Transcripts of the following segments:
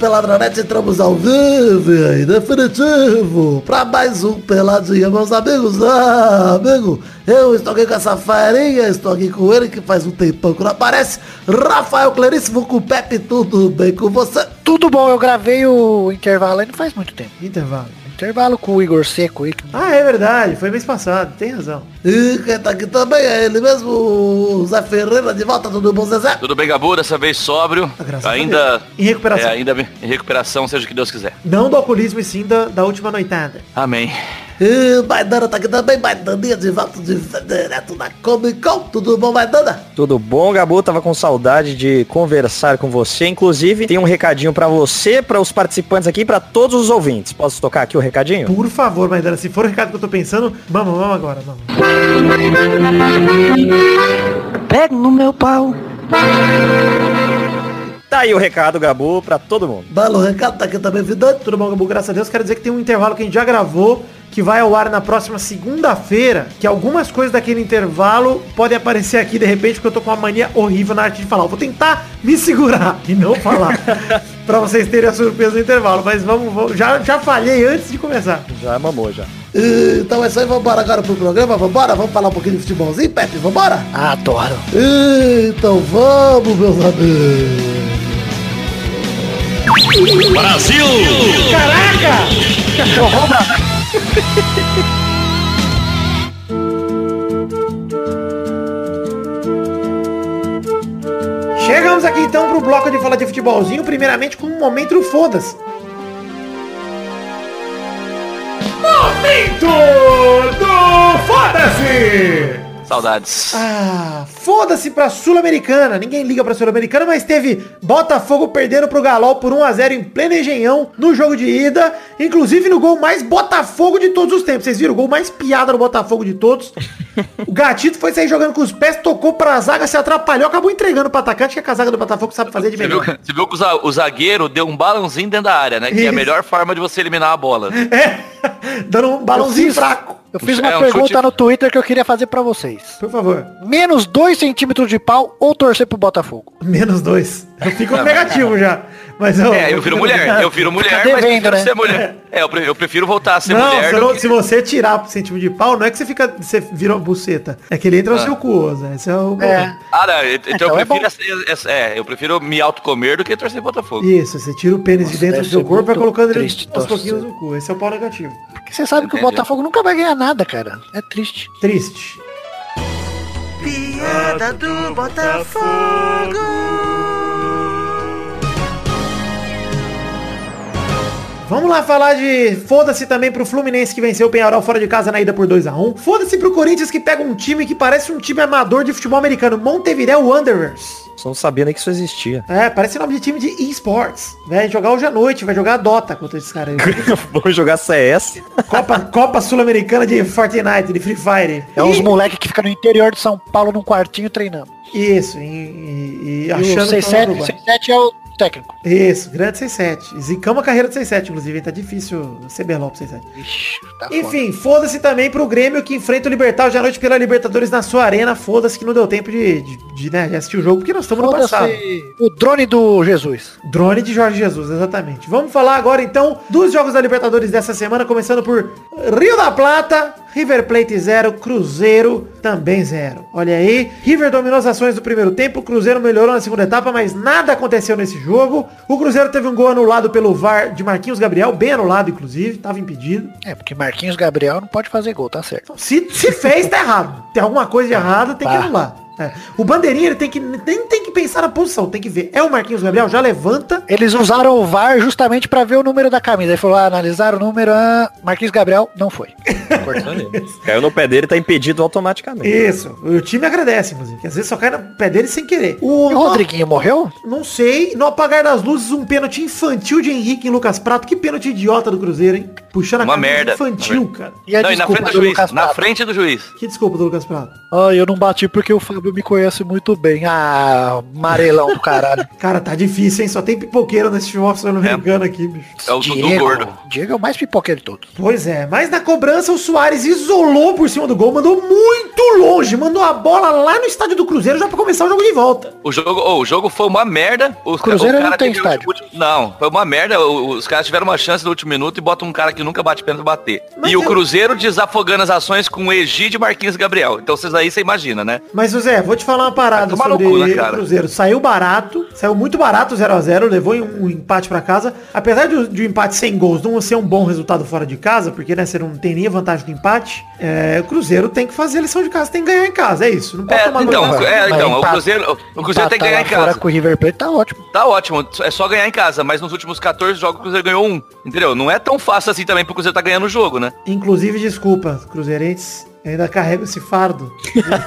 Peladronete, entramos ao vivo e definitivo para mais um Peladinha, meus amigos. Ah, amigo, eu estou aqui com essa farinha, estou aqui com ele que faz um tempão que não aparece. Rafael Claríssimo com o Pepe, tudo bem com você? Tudo bom, eu gravei o intervalo aí não faz muito tempo. Intervalo. Intervalo com o Igor Seco aí. que- Ah, é verdade. Foi mês passado. Tem razão. E quem tá aqui também é ele mesmo, o Zé Ferreira, de volta, tudo bom, Zezé? Tudo bem, Gabu? Dessa vez sóbrio. Graças ainda. Em recuperação. É, ainda em recuperação, seja o que Deus quiser. Não do alcoolismo e sim da, da última noitada. Amém. E Maidana tá aqui também, Maidaninha de volta de direto da Comic Con, tudo bom, Maidana? Tudo bom, Gabu? Tava com saudade de conversar com você. Inclusive, tem um recadinho pra você, pra os participantes aqui, pra todos os ouvintes. Posso tocar aqui o recadinho? Por favor, Maidana, se for o recado que eu tô pensando, vamos, vamos agora, vamos. Pega no meu pau. Tá aí o recado, Gabu, pra todo mundo. Belo recado, tá aqui também, Vidante. Tudo bom, Gabu? Graças a Deus. Quero dizer que tem um intervalo que a gente já gravou, que vai ao ar na próxima segunda-feira, que algumas coisas daquele intervalo podem aparecer aqui de repente, porque eu tô com uma mania horrível na arte de falar. Eu vou tentar me segurar e não falar, pra vocês terem a surpresa do intervalo. Mas vamos, vamos já, já falhei antes de começar. Já mamou, já. E, Então é isso aí, vambora agora pro programa, vambora, vamos falar um pouquinho de futebolzinho, Pepe, vambora? Adoro. E, Então vamos, meus amigos. Chegamos aqui então pro bloco de falar de futebolzinho, primeiramente com um momento foda-se. Momento do foda-se! Saudades. Ah, foda-se pra Sul-Americana. Ninguém liga pra Sul-Americana, mas teve Botafogo perdendo pro Galol por 1x0 em pleno engenhão no jogo de ida. Inclusive no gol mais Botafogo de todos os tempos. Vocês viram? O gol mais piada no Botafogo de todos. o Gatito foi sair jogando com os pés, tocou pra zaga, se atrapalhou, acabou entregando pro atacante, que a zaga do Botafogo sabe fazer de Você viu, melhor. você viu que o za- o zagueiro deu um balãozinho dentro da área, né? Que é a Isso. melhor forma de você eliminar a bola. É, dando um balãozinho fiz- fraco. Eu fiz É, uma um pergunta chute- no Twitter que eu queria fazer pra vocês. Por favor. Menos 2 centímetros de pau ou torcer pro Botafogo? Menos dois. Eu fico no negativo já. Mas eu, É, eu viro mulher. Eu viro mulher, mas devendo, prefiro né? ser mulher. É, eu pre- eu prefiro voltar a ser Não, mulher. não- que- se você tirar pro centímetro de pau, não é que você fica. Você vira uma buceta. É que ele entra no Ah. seu cu, Zé. Esse é o. É. Ah, não, então, Então eu é prefiro bom. essa- essa- é, eu prefiro me autocomer do que torcer Botafogo. Isso, você tira o pênis de Nossa, dentro do seu corpo e vai colocando ele aos pouquinhos no cu. Esse é o pau negativo. Porque você sabe que o Entendi. Botafogo nunca vai ganhar nada, cara. É triste. Triste. Piada do Botafogo. Vamos lá falar de foda-se também pro Fluminense que venceu o Penharol fora de casa na ida por 2x1. Foda-se pro Corinthians que pega um time que parece um time amador de futebol americano. Montevideo Wanderers. Só não sabia nem que isso existia. É, parece nome de time de esports. Vai jogar hoje à noite, vai jogar Dota contra esses caras aí. Vamos jogar CS. Copa, Copa Sul-Americana de Fortnite, de Free Fire. É uns E- moleque que fica no interior de São Paulo num quartinho treinando. Isso, e, e- e E o achando que estão no 67, Uruguai. 67 é o técnico. Isso, grande 67. Zicamos a carreira do 67, inclusive, tá difícil ser beló pro 67. Ixi, tá foda. Enfim, foda-se também pro Grêmio que enfrenta o Libertar hoje à noite pela Libertadores na sua arena. Foda-se que não deu tempo de, de, de, né, de assistir o jogo, porque nós estamos no passado. O drone do Jesus. Drone de Jorge Jesus, exatamente. Vamos falar agora então dos jogos da Libertadores dessa semana, começando por Rio da Plata, River Plate 0, Cruzeiro também 0. Olha aí, River dominou as ações do primeiro tempo, Cruzeiro melhorou na segunda etapa, mas nada aconteceu nesse jogo. O Cruzeiro teve um gol anulado pelo VAR de Marquinhos Gabriel, bem anulado inclusive, estava impedido. É, porque Marquinhos Gabriel não pode fazer gol, tá certo. Se, se fez, tá errado. Tem alguma coisa de errado, tem que Tá. anular. É. O bandeirinha, ele tem que, nem tem que pensar na posição, tem que ver. É o Marquinhos Gabriel, já levanta, Eles usaram o VAR justamente pra ver o número da camisa. Aí falou, ah, analisaram o número, ah, Marquinhos Gabriel não foi. Ele. Caiu no pé dele, tá impedido automaticamente. Isso, o time agradece, inclusive, que às vezes só cai no pé dele sem querer. O, E o Rodriguinho morreu? Não sei, no apagar das luzes, um pênalti infantil de Henrique em Lucas Prato. Que pênalti idiota do Cruzeiro, hein? Puxando a Uma camisa merda. infantil, cara. E a Não, e na desculpa frente do do juiz. Lucas Na frente do juiz. Que desculpa do Lucas Prato. Ah, eu não bati porque o Fábio Diego me conhece muito bem. Ah, amarelão do caralho. Cara, tá difícil, hein? Só tem pipoqueiro nesse futebol sul-americano aqui, bicho. É o Dudu Diego, gordo. Diego é o mais pipoqueiro de todos. Pois é, mas na cobrança o Soares isolou por cima do gol, mandou muito longe, mandou a bola lá no estádio do Cruzeiro já pra começar o jogo de volta. O jogo, oh, o jogo foi uma merda. Os, Cruzeiro o não tem o estádio. último- não, foi uma merda. O- Os caras tiveram uma chance no último minuto e botam um cara que nunca bate pênalti pra bater. Mas e eu- o Cruzeiro desafogando as ações com o Egídio Marquinhos e Gabriel. Então vocês aí você imagina, né? Mas, José, vou te falar uma parada no sobre cu, né, o cara? Cruzeiro. Saiu barato, saiu muito barato 0x0, levou um empate pra casa. Apesar de, de o empate sem gols não ser um bom resultado fora de casa, porque né, você não tem nem a vantagem do empate, é, o Cruzeiro tem que fazer a lição de casa, tem que ganhar em casa, é isso. Não pode É, tomar então, gol. é, então o Cruzeiro, o Cruzeiro tem que ganhar em fora casa. com o River Plate tá ótimo. Tá ótimo, é só ganhar em casa, mas nos últimos 14 jogos o Cruzeiro ganhou um. Entendeu? Não é tão fácil assim também pro Cruzeiro tá ganhando o jogo, né? Inclusive, desculpa, cruzeirenses, ainda carrego esse fardo.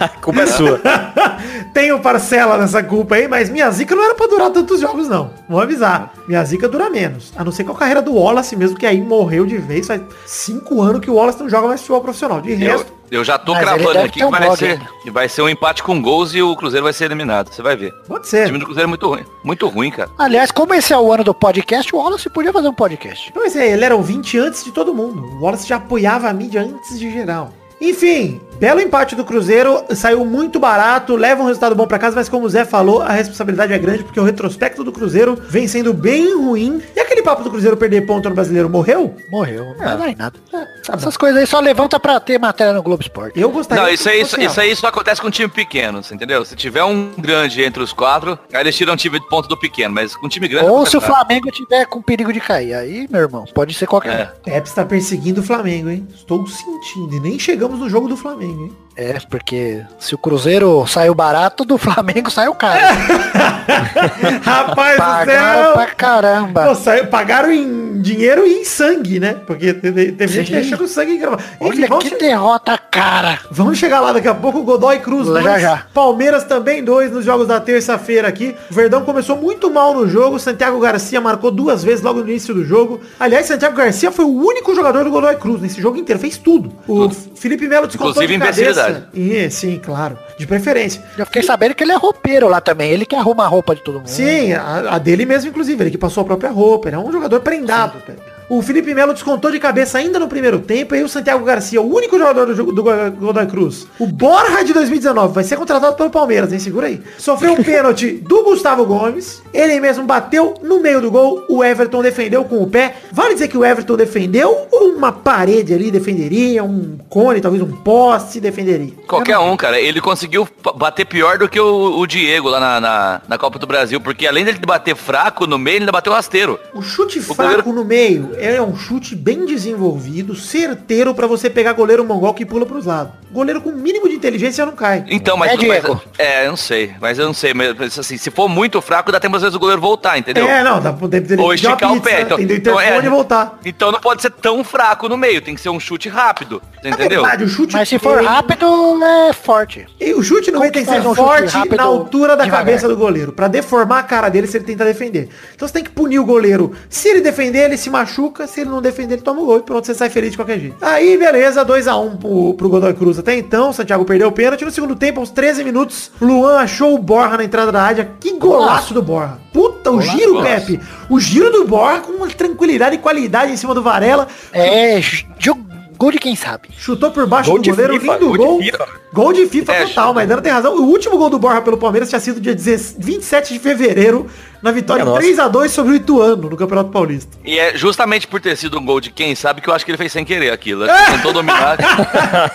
A culpa é sua. Tenho parcela nessa culpa aí, mas minha zica não era pra durar tantos jogos, não. Vou avisar. Minha zica dura menos. A não ser com a carreira do Wallace mesmo, que aí morreu de vez. Faz cinco anos que o Wallace não joga mais futebol profissional. De Eu, resto, eu já tô Mas ele cravando deve aqui ter um que vai blog ser, ainda. que vai ser um empate com gols e o Cruzeiro vai ser eliminado. Você vai ver. pode O ser. time do Cruzeiro é muito ruim. Muito ruim, cara. Aliás, como esse é o ano do podcast, o Wallace podia fazer um podcast. Pois é, ele era ouvinte antes de todo mundo. O Wallace já apoiava a mídia antes de geral. Enfim, belo empate do Cruzeiro, saiu muito barato, leva um resultado bom pra casa, mas como o Zé falou, a responsabilidade é grande porque o retrospecto do Cruzeiro vem sendo bem ruim. E aquele papo do Cruzeiro perder ponto no brasileiro morreu? Morreu, não em nada. tá bom. Essas coisas aí só levanta pra ter matéria no Globo Esporte. Eu gostaria Não, isso aí, isso, isso real. aí só acontece com um time pequeno, entendeu? Se tiver um grande entre os quatro, aí eles tiram um time de ponto do pequeno, mas com um time grande... Ou se o. Flamengo tiver com perigo de cair. Aí, meu irmão, pode ser qualquer É. Pepe está perseguindo o Flamengo, hein? Estou sentindo. E nem chegamos no jogo do Flamengo, hein? É, porque se o Cruzeiro saiu barato, do Flamengo saiu caro. Rapaz do Pagaram céu! pra caramba. Pô, saiu- pagaram em dinheiro e em sangue, né? Porque teve, teve gente Sim. deixando sangue em. Enfim, Olha vamos, que che- derrota cara. vamos chegar lá daqui a pouco. Godoy Cruz Já, 2, já. Palmeiras também 2 nos jogos da terça-feira aqui. O Verdão começou muito mal no jogo. Santiago Garcia marcou duas vezes logo no início do jogo. Aliás, Santiago Garcia foi o único jogador do Godoy Cruz nesse jogo inteiro. Fez tudo. O Felipe Melo descontou Inclusive de cabeça. Imbecilidade. E, sim, claro. De preferência. Já fiquei sabendo que ele é roupeiro lá também. Ele que arruma a roupa de todo mundo. Sim, a, a dele mesmo, inclusive. Ele que passou a própria roupa. Ele é um jogador prendado. Pepe. O Felipe Melo descontou de cabeça ainda no primeiro tempo. E aí o Santiago Garcia, o único jogador do, jogo- do Go- Godoy Cruz. O Borja de 2019 vai ser contratado pelo Palmeiras, hein? Segura aí. Sofreu um pênalti do Gustavo Gomes. Ele mesmo bateu no meio do gol. O Everton defendeu com o pé. Vale dizer que o Everton defendeu ou uma parede ali defenderia? Um cone, talvez um poste defenderia? Qualquer um, cara. Ele conseguiu bater pior do que o, o Diego lá na, na, na Copa do Brasil, porque além dele bater fraco no meio, ele ainda bateu rasteiro. O chute O fraco goleiro- no meio é um chute bem desenvolvido, certeiro pra você pegar goleiro mongol que pula pros lados. Goleiro com mínimo de inteligência não cai. Então, mas, É, Diego. mas- É, eu não sei. Mas eu não sei. Mas assim, se for muito fraco, dá tempo às vezes o goleiro voltar, entendeu? É, não, dá pra tem, tem, Ou esticar o pizza, pé. Então, então, é, e voltar. então não pode ser tão fraco no meio, tem que ser um chute rápido. Você Na entendeu? verdade, o chute Mas se for rápido, é forte. E o chute no Como meio tem que ser um forte rápido na altura da devagar? cabeça do goleiro, Pra deformar a cara dele se ele tentar defender. Então você tem que punir o goleiro. Se ele defender, ele se machuca. Se ele não defender, ele toma o gol e pronto, você sai feliz de qualquer jeito. Aí, beleza, 2x1 pro, pro Godoy Cruz até então. Santiago perdeu o pênalti. No segundo tempo, aos 13 minutos, Luan achou o Borja na entrada da área. Que golaço do Borja. Puta, o Golaço, giro, golaço. Pepe. O giro do Borja com uma tranquilidade e qualidade em cima do Varela. É, jogo gol de quem sabe. Chutou por baixo Gol do goleiro, FIFA, lindo gol gol. de FIFA. Gol de FIFA É, total, mas Dana tem razão. O último gol do Borja pelo Palmeiras tinha sido dia 16 27 de fevereiro, na vitória nossa. 3x2 sobre o Ituano, no Campeonato Paulista. E é justamente por ter sido um gol de quem sabe que eu acho que ele fez sem querer aquilo. Ele tentou dominar.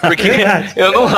Porque Verdade. eu não.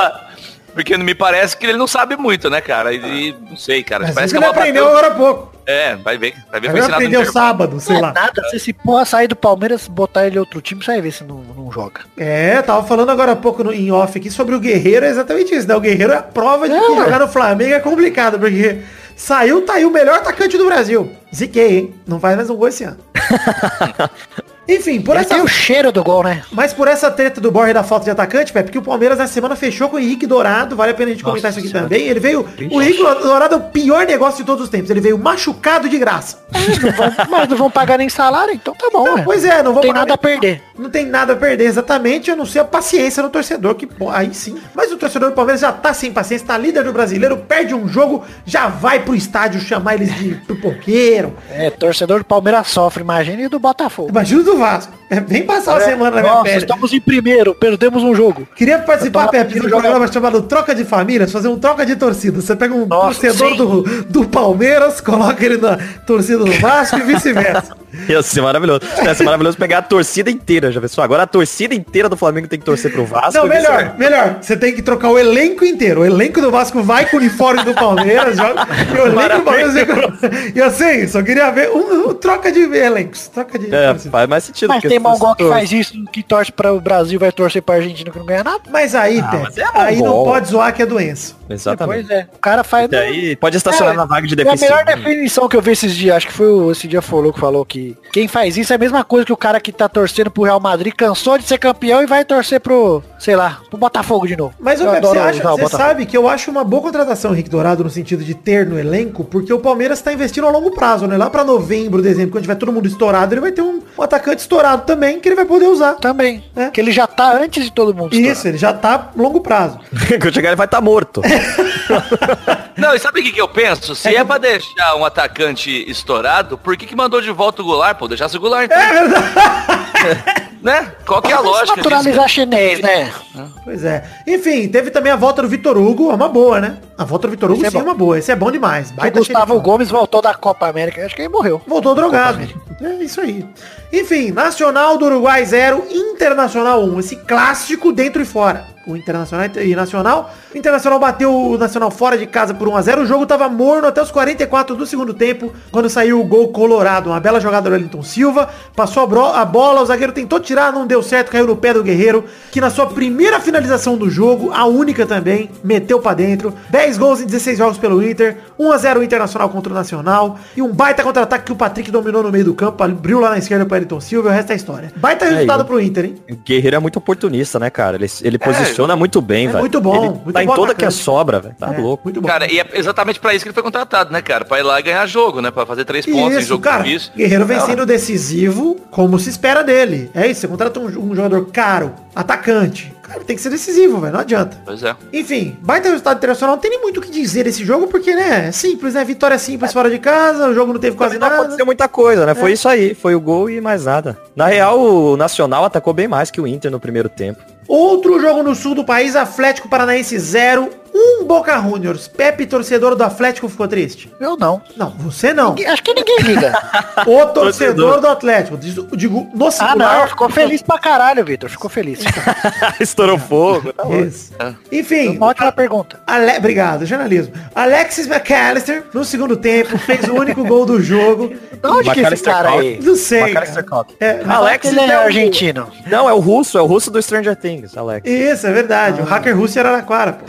Porque me parece que ele não sabe muito, né, cara? E não sei, cara. Mas parece isso que ele a bola aprendeu agora há pouco. É, vai ver. Vai ver no aprendeu sábado, sei Não é lá. nada, se esse porra sair do Palmeiras, botar ele em outro time, você vai ver se não, não joga. É, tava falando agora há pouco no, em off aqui sobre o Guerreiro, é exatamente isso, né? O Guerreiro é a prova de que É. jogar no Flamengo é complicado, porque saiu, tá aí o melhor atacante do Brasil. Ziquei, hein? Não faz mais um gol esse ano. Enfim, por Ele essa tem o cheiro do gol, né? Mas por essa treta do Borja e da falta de atacante, Pepe, porque o Palmeiras na semana fechou com o Henrique Dourado, vale a pena a gente comentar isso aqui Senhora. também. Ele veio. O Henrique Dourado é o pior negócio de todos os tempos. Ele veio machucado de graça. Não vão- mas não vão pagar nem salário, então tá bom, Não, né? pois é, não vou tem pagar nada a perder. Não tem nada a perder exatamente, a não ser a paciência no torcedor, que pô, aí sim. Mas o torcedor do Palmeiras já tá sem paciência, tá líder do brasileiro, perde um jogo, já vai pro estádio chamar eles de pipoqueiro. É, torcedor do Palmeiras sofre, imagine do Botafogo. Imagina o do Vasco. É, Vem passar uma semana na minha Nossa, pele. estamos em primeiro, perdemos um jogo. Queria participar, Pepe, de um programa chamado Troca de Famílias, fazer um troca de torcida. Você pega um Nossa, torcedor sim. do, do Palmeiras, coloca ele na torcida do Vasco e vice-versa. Ia ser maravilhoso. Ia ser maravilhoso pegar a torcida inteira, já pensou? Agora a torcida inteira do Flamengo tem que torcer pro Vasco. Não, melhor, melhor. Você tem que trocar o elenco inteiro. O elenco do Vasco vai com o uniforme do Palmeiras, joga. E o elenco do Palmeiras vem com... E assim, só queria ver um, um troca de elencos. Troca de É, faz mais sentido. Mas tem mongol que faz isso, que torce para o Brasil, vai torcer pra Argentina que não ganha nada. Mas aí, Ah, mas é aí não pode zoar que é doença. Exatamente. Pois é. O cara faz... E aí, pode estacionar É, na vaga de É a melhor definição que eu vi esses dias, acho que foi o, esse dia falou que falou que quem faz isso é a mesma coisa que o cara que tá torcendo pro Real Madrid cansou de ser campeão e vai torcer pro, sei lá, pro Botafogo de novo. Mas o Eu Pepe, você, acha, você sabe que eu acho uma boa contratação Henrique Dourado no sentido de ter no elenco, porque o Palmeiras está investindo a longo prazo, né? Lá pra novembro, dezembro, quando tiver todo mundo estourado, ele vai ter um, um atacante estourado também que ele vai poder usar. Também. É. Que ele já tá antes de todo mundo. Isso, ele já tá longo prazo. Quando chegar ele vai estar morto. Não, e sabe o que, que eu penso? Se é, pra deixar um atacante estourado, por que, que mandou de volta o Goulart? Pô, deixasse o Goulart então. É verdade. né? Qual que é a Vamos lógica disso? naturalizar chinês, né? Pois é. Enfim, teve também a volta do Vitor Hugo, é uma boa, né? A volta do Vitor Hugo Esse é sim é uma boa. Esse é bom demais. O Baita Gustavo xerifão. Gomes voltou da Copa América, acho que ele morreu. Voltou drogado. É isso aí. Enfim, Nacional do Uruguai 0, Internacional 1. Esse clássico dentro e fora. O Internacional e Nacional. O Internacional bateu o Nacional fora de casa por 1x0. O jogo tava morno até os 44 do segundo tempo, quando saiu o gol colorado. Uma bela jogada do Wellington Silva. Passou a, a bola, o zagueiro tentou tirar, não deu certo, caiu no pé do Guerreiro, que na sua primeira finalização do jogo, a única também, meteu pra dentro. 10 gols em 16 jogos pelo Inter. 1x0 o Internacional contra o Nacional. E um baita contra-ataque que o Patrick dominou no meio do campo, abriu lá na esquerda pro Wellington Silva e o resto é história. Baita resultado e- pro Inter, hein? O Guerreiro é muito oportunista, né, cara? Ele, ele posiciona muito bem, é velho. muito bom, Ele muito tá em bom toda que é sobra, velho. Tá É, louco. Muito bom. Cara, e é exatamente pra isso que ele foi contratado, né, cara? Pra ir lá e ganhar jogo, né? Pra fazer três pontos em Isso, jogo cara. difícil. Guerreiro vem sendo decisivo, como se espera dele. É isso, você contrata um, um jogador caro, atacante. Cara, tem que ser decisivo, velho. Não adianta. Pois é. Enfim, baita resultado internacional. Não tem nem muito o que dizer desse jogo, porque, né, é simples, né? Vitória simples fora de casa, o jogo não teve quase Não nada. aconteceu muita coisa, né? É. Foi isso aí. Foi o gol e mais nada. Na real, o Nacional atacou bem mais que o Inter no primeiro tempo. Outro jogo no sul do país, Atlético Paranaense 0, 1 Boca Juniors. Pepe, torcedor do Atlético, ficou triste? Eu não. Não, você não. Ninguém- Acho que ninguém liga. O torcedor do Atlético. Digo, no ah, singular. não. Ficou feliz pra caralho, Vitor. Ficou feliz. Estourou fogo. Tá. Isso. Enfim, Uma ótima pergunta. Ale... Obrigado, jornalismo. Alexis McAllister, no segundo tempo, fez o único gol do jogo. De onde que esse McAllister cara aí? Não sei. McAllister cara. É, Alex Ele é é o- argentino. Não, é o russo, é o russo do Stranger Things, Alex. Isso, é verdade. O hacker russo era Araraquara, pô.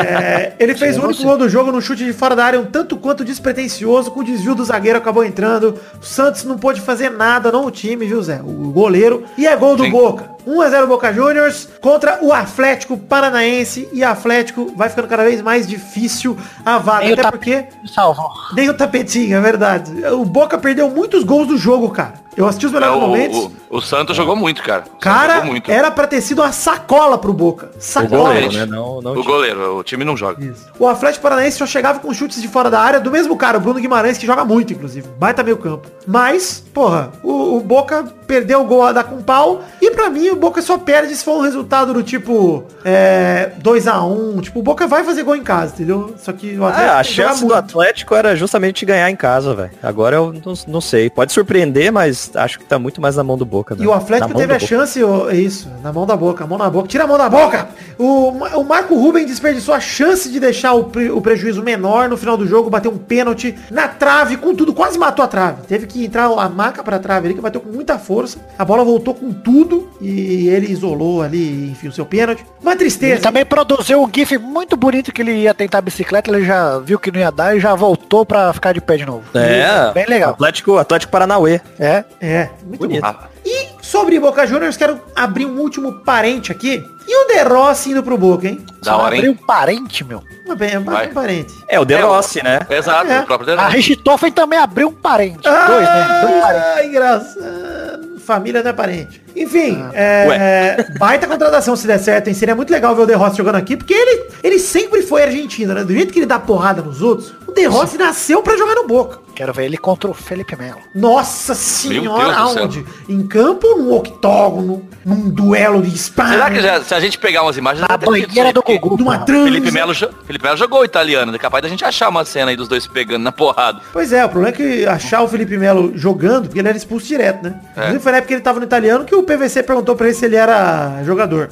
É, ele fez o único gol do jogo no chute de fora da área, um tanto quanto despretensioso, com o desvio do zagueiro, acabou entrando. O Santos não pôde fazer nada, não o time, viu, Zé? O goleiro. E é gol do Sim. Boca. 1x0 Boca Juniors contra o Atlético Paranaense. E Atlético vai ficando cada vez mais difícil a vaga. Nem Até porque Salvou. nem o tapetinho, é verdade. O Boca perdeu muitos gols do jogo, cara. Eu assisti os É, melhores o, momentos. o, o Santos jogou muito, cara. O Cara, jogou muito. era pra ter sido uma sacola pro Boca. O Sacola. goleiro, né? Não, não O goleiro, o time não joga. Isso. O Atlético Paranaense só chegava com chutes de fora da área do mesmo cara, o Bruno Guimarães, que joga muito, inclusive. Baita meio campo. Mas, porra, o, o Boca perdeu o gol a dar com pau. E pra mim, o Boca só perde se for um resultado do tipo é, 2x1. Tipo, o Boca vai fazer gol em casa, entendeu? Só que o É, Atlético a que jogar chance do. Atlético era justamente ganhar em casa, velho. Agora eu não, não sei. Pode surpreender, mas acho que tá muito mais na mão do Boca. E o Atlético teve a chance, ô, é isso, na mão da boca, mão na boca, tira a mão da boca! O, o Marco Ruben desperdiçou a chance de deixar o, pre- o prejuízo menor no final do jogo, bateu um pênalti na trave, com tudo, quase matou a trave. Teve que entrar a maca pra trave ali, que bateu com muita força. A bola voltou com tudo e ele isolou ali, enfim, o seu pênalti. Uma Ele tristeza. também produziu um gif muito bonito que ele ia tentar bicicleta, ele já viu que não ia dar e já voltou pra ficar de pé de novo. É, Bem legal. Atlético, Atlético Paranauê. É. É, muito Bonito. bom. Ah, E sobre Boca Juniors, quero abrir um último parente aqui. E o De Rossi indo pro Boca, hein? da hora, Abriu hein? um parente, meu. Bem, um parente. É, o De É, Rossi, né? Exato, É. o próprio A Denaro. Richthofen também abriu um parente. Dois, né? Dois parentes. Ah, engraçado. família não é parente. Enfim, é, baita contratação se der certo, hein? Seria muito legal ver o De Rossi jogando aqui, porque ele, ele sempre foi argentino, né? Do jeito que ele dá porrada nos outros, o De Rossi nasceu pra jogar no Boca. Quero ver ele contra o Felipe Melo. Nossa senhora, aonde? Em campo ou num octógono? Num duelo de espada? Será que já, se a gente pegar umas imagens... Na banheira do Gugu. Numa transa? Felipe Melo, Felipe Melo jogou o italiano, é capaz da gente achar uma cena aí dos dois pegando na porrada. Pois é, o problema é que achar o Felipe Melo jogando, porque ele era expulso direto, né? É. Foi na época que ele tava no italiano que o PVC perguntou pra ele se ele era jogador.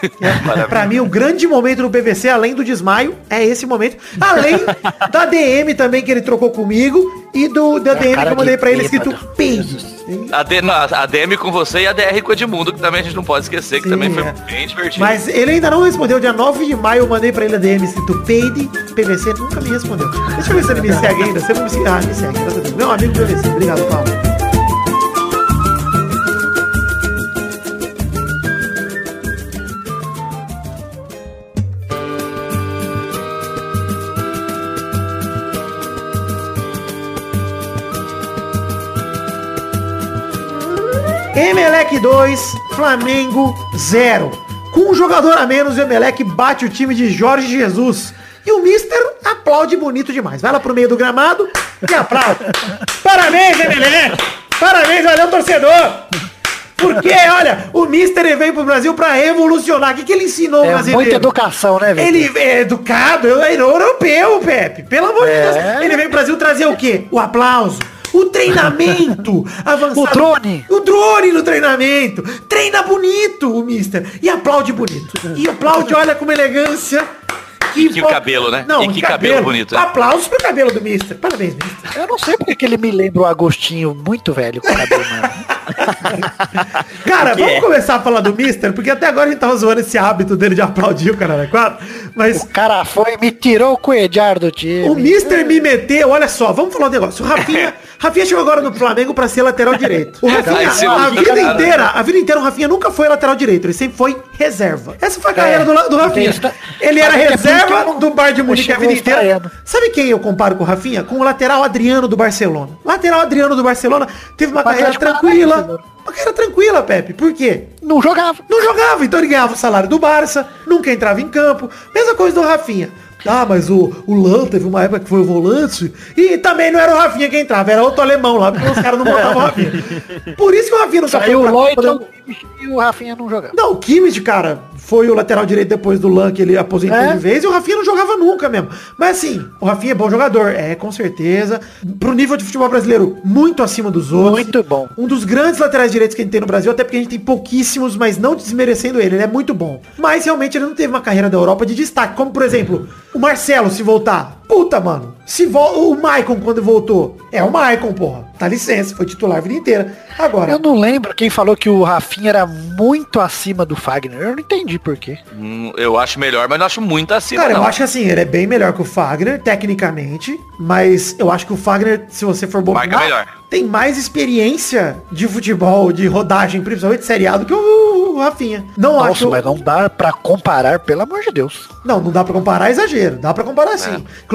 É, pra mim, o grande momento do PVC, além do desmaio, é esse momento. Além da DM também que ele trocou comigo e do da DM que eu mandei de pra ele escrito peido. A, D, não, a DM com você e a DR com o Edmundo, que também a gente não pode esquecer, que Sim, também foi é. bem divertido. Mas ele ainda não respondeu. Dia 9 de maio eu mandei pra ele a DM escrito peide. PVC nunca me respondeu. Deixa eu ver se ele me segue ainda. Se ele não me segue, ah, me segue. Meu amigo PVC. Obrigado, Paulo. Emelec 2, Flamengo 0. Com um jogador a menos, o Emelec bate o time de Jorge Jesus. E o Mister aplaude bonito demais. Vai lá pro meio do gramado e aplaude. Parabéns, Emelec! Parabéns, valeu, torcedor! Porque, olha, o Mister veio pro Brasil pra revolucionar. O que, que ele ensinou o É brasileiro? muita educação, né, velho? Ele é educado, ele é europeu, Pepe. Pelo amor de É. Deus. Ele veio pro Brasil trazer o quê? O aplauso. O treinamento avançado. O drone. O drone no treinamento. Treina bonito o mister. E aplaude bonito. E aplaude, olha com uma elegância. E que cabelo, né? Não, E que cabelo bonito, né? Aplausos pro cabelo do mister. Parabéns, mister. Eu não sei porque que ele me lembra o Agostinho muito velho com o cabelo mano. Cara, vamos é? começar a falar do mister, porque até agora a gente tava zoando esse hábito dele de aplaudir o cara 4. Mas O cara foi e me tirou o coedjar do time. O Mister me meteu, olha só, vamos falar um negócio. O Rafinha, Rafinha chegou agora no Flamengo pra ser lateral direito. O Rafinha, seu a vida cara. inteira, a vida inteira o Rafinha nunca foi lateral direito, ele sempre foi reserva. Essa foi a carreira do, do Rafinha. Ele era é reserva eu do Bar de Munique a vida inteira. Sabe quem eu comparo com o Rafinha? Com o lateral Adriano do Barcelona. Lateral Adriano do Barcelona teve uma carreira é tranquila. Uma carreira tranquila, Pepe. Por quê? Não jogava. Não jogava, então ele ganhava o salário do Barça, nunca entrava em campo. Mesma coisa do Rafinha. Ah, mas o, o Lan teve uma época que foi o volante e também não era o Rafinha que entrava, era outro alemão lá, porque os caras não botavam o Rafinha. Por isso que o Rafinha não Saiu o pra- E o Rafinha não jogava. Não, o Kimmich, cara, foi o lateral direito depois do Lan que ele aposentou É? de vez e o Rafinha não jogava nunca mesmo. Mas assim, o Rafinha é bom jogador, é, com certeza. Pro nível de futebol brasileiro, muito acima dos outros. Muito bom. Um dos grandes laterais direitos que a gente tem no Brasil, até porque a gente tem pouquíssimos, mas não desmerecendo ele, ele é muito bom. Mas realmente ele não teve uma carreira da Europa de destaque, como por exemplo, o Marcelo se voltar. Puta, mano. Se vo o Maicon quando voltou. É o Maicon, porra. Dá licença, foi titular a vida inteira. Agora, Eu não lembro quem falou que o Rafinha era muito acima do Fagner. Eu não entendi por quê. Hum, eu acho melhor, mas não acho muito acima, Cara, não. eu acho que assim, ele é bem melhor que o Fagner, tecnicamente, mas eu acho que o Fagner, se você for bom Marca melhor. tem mais experiência de futebol, de rodagem, principalmente de Série A, do que o, Rafinha. Não Nossa, acho. mas não dá pra comparar, pelo amor de Deus. Não, não dá pra comparar, é exagero. Dá pra comparar É.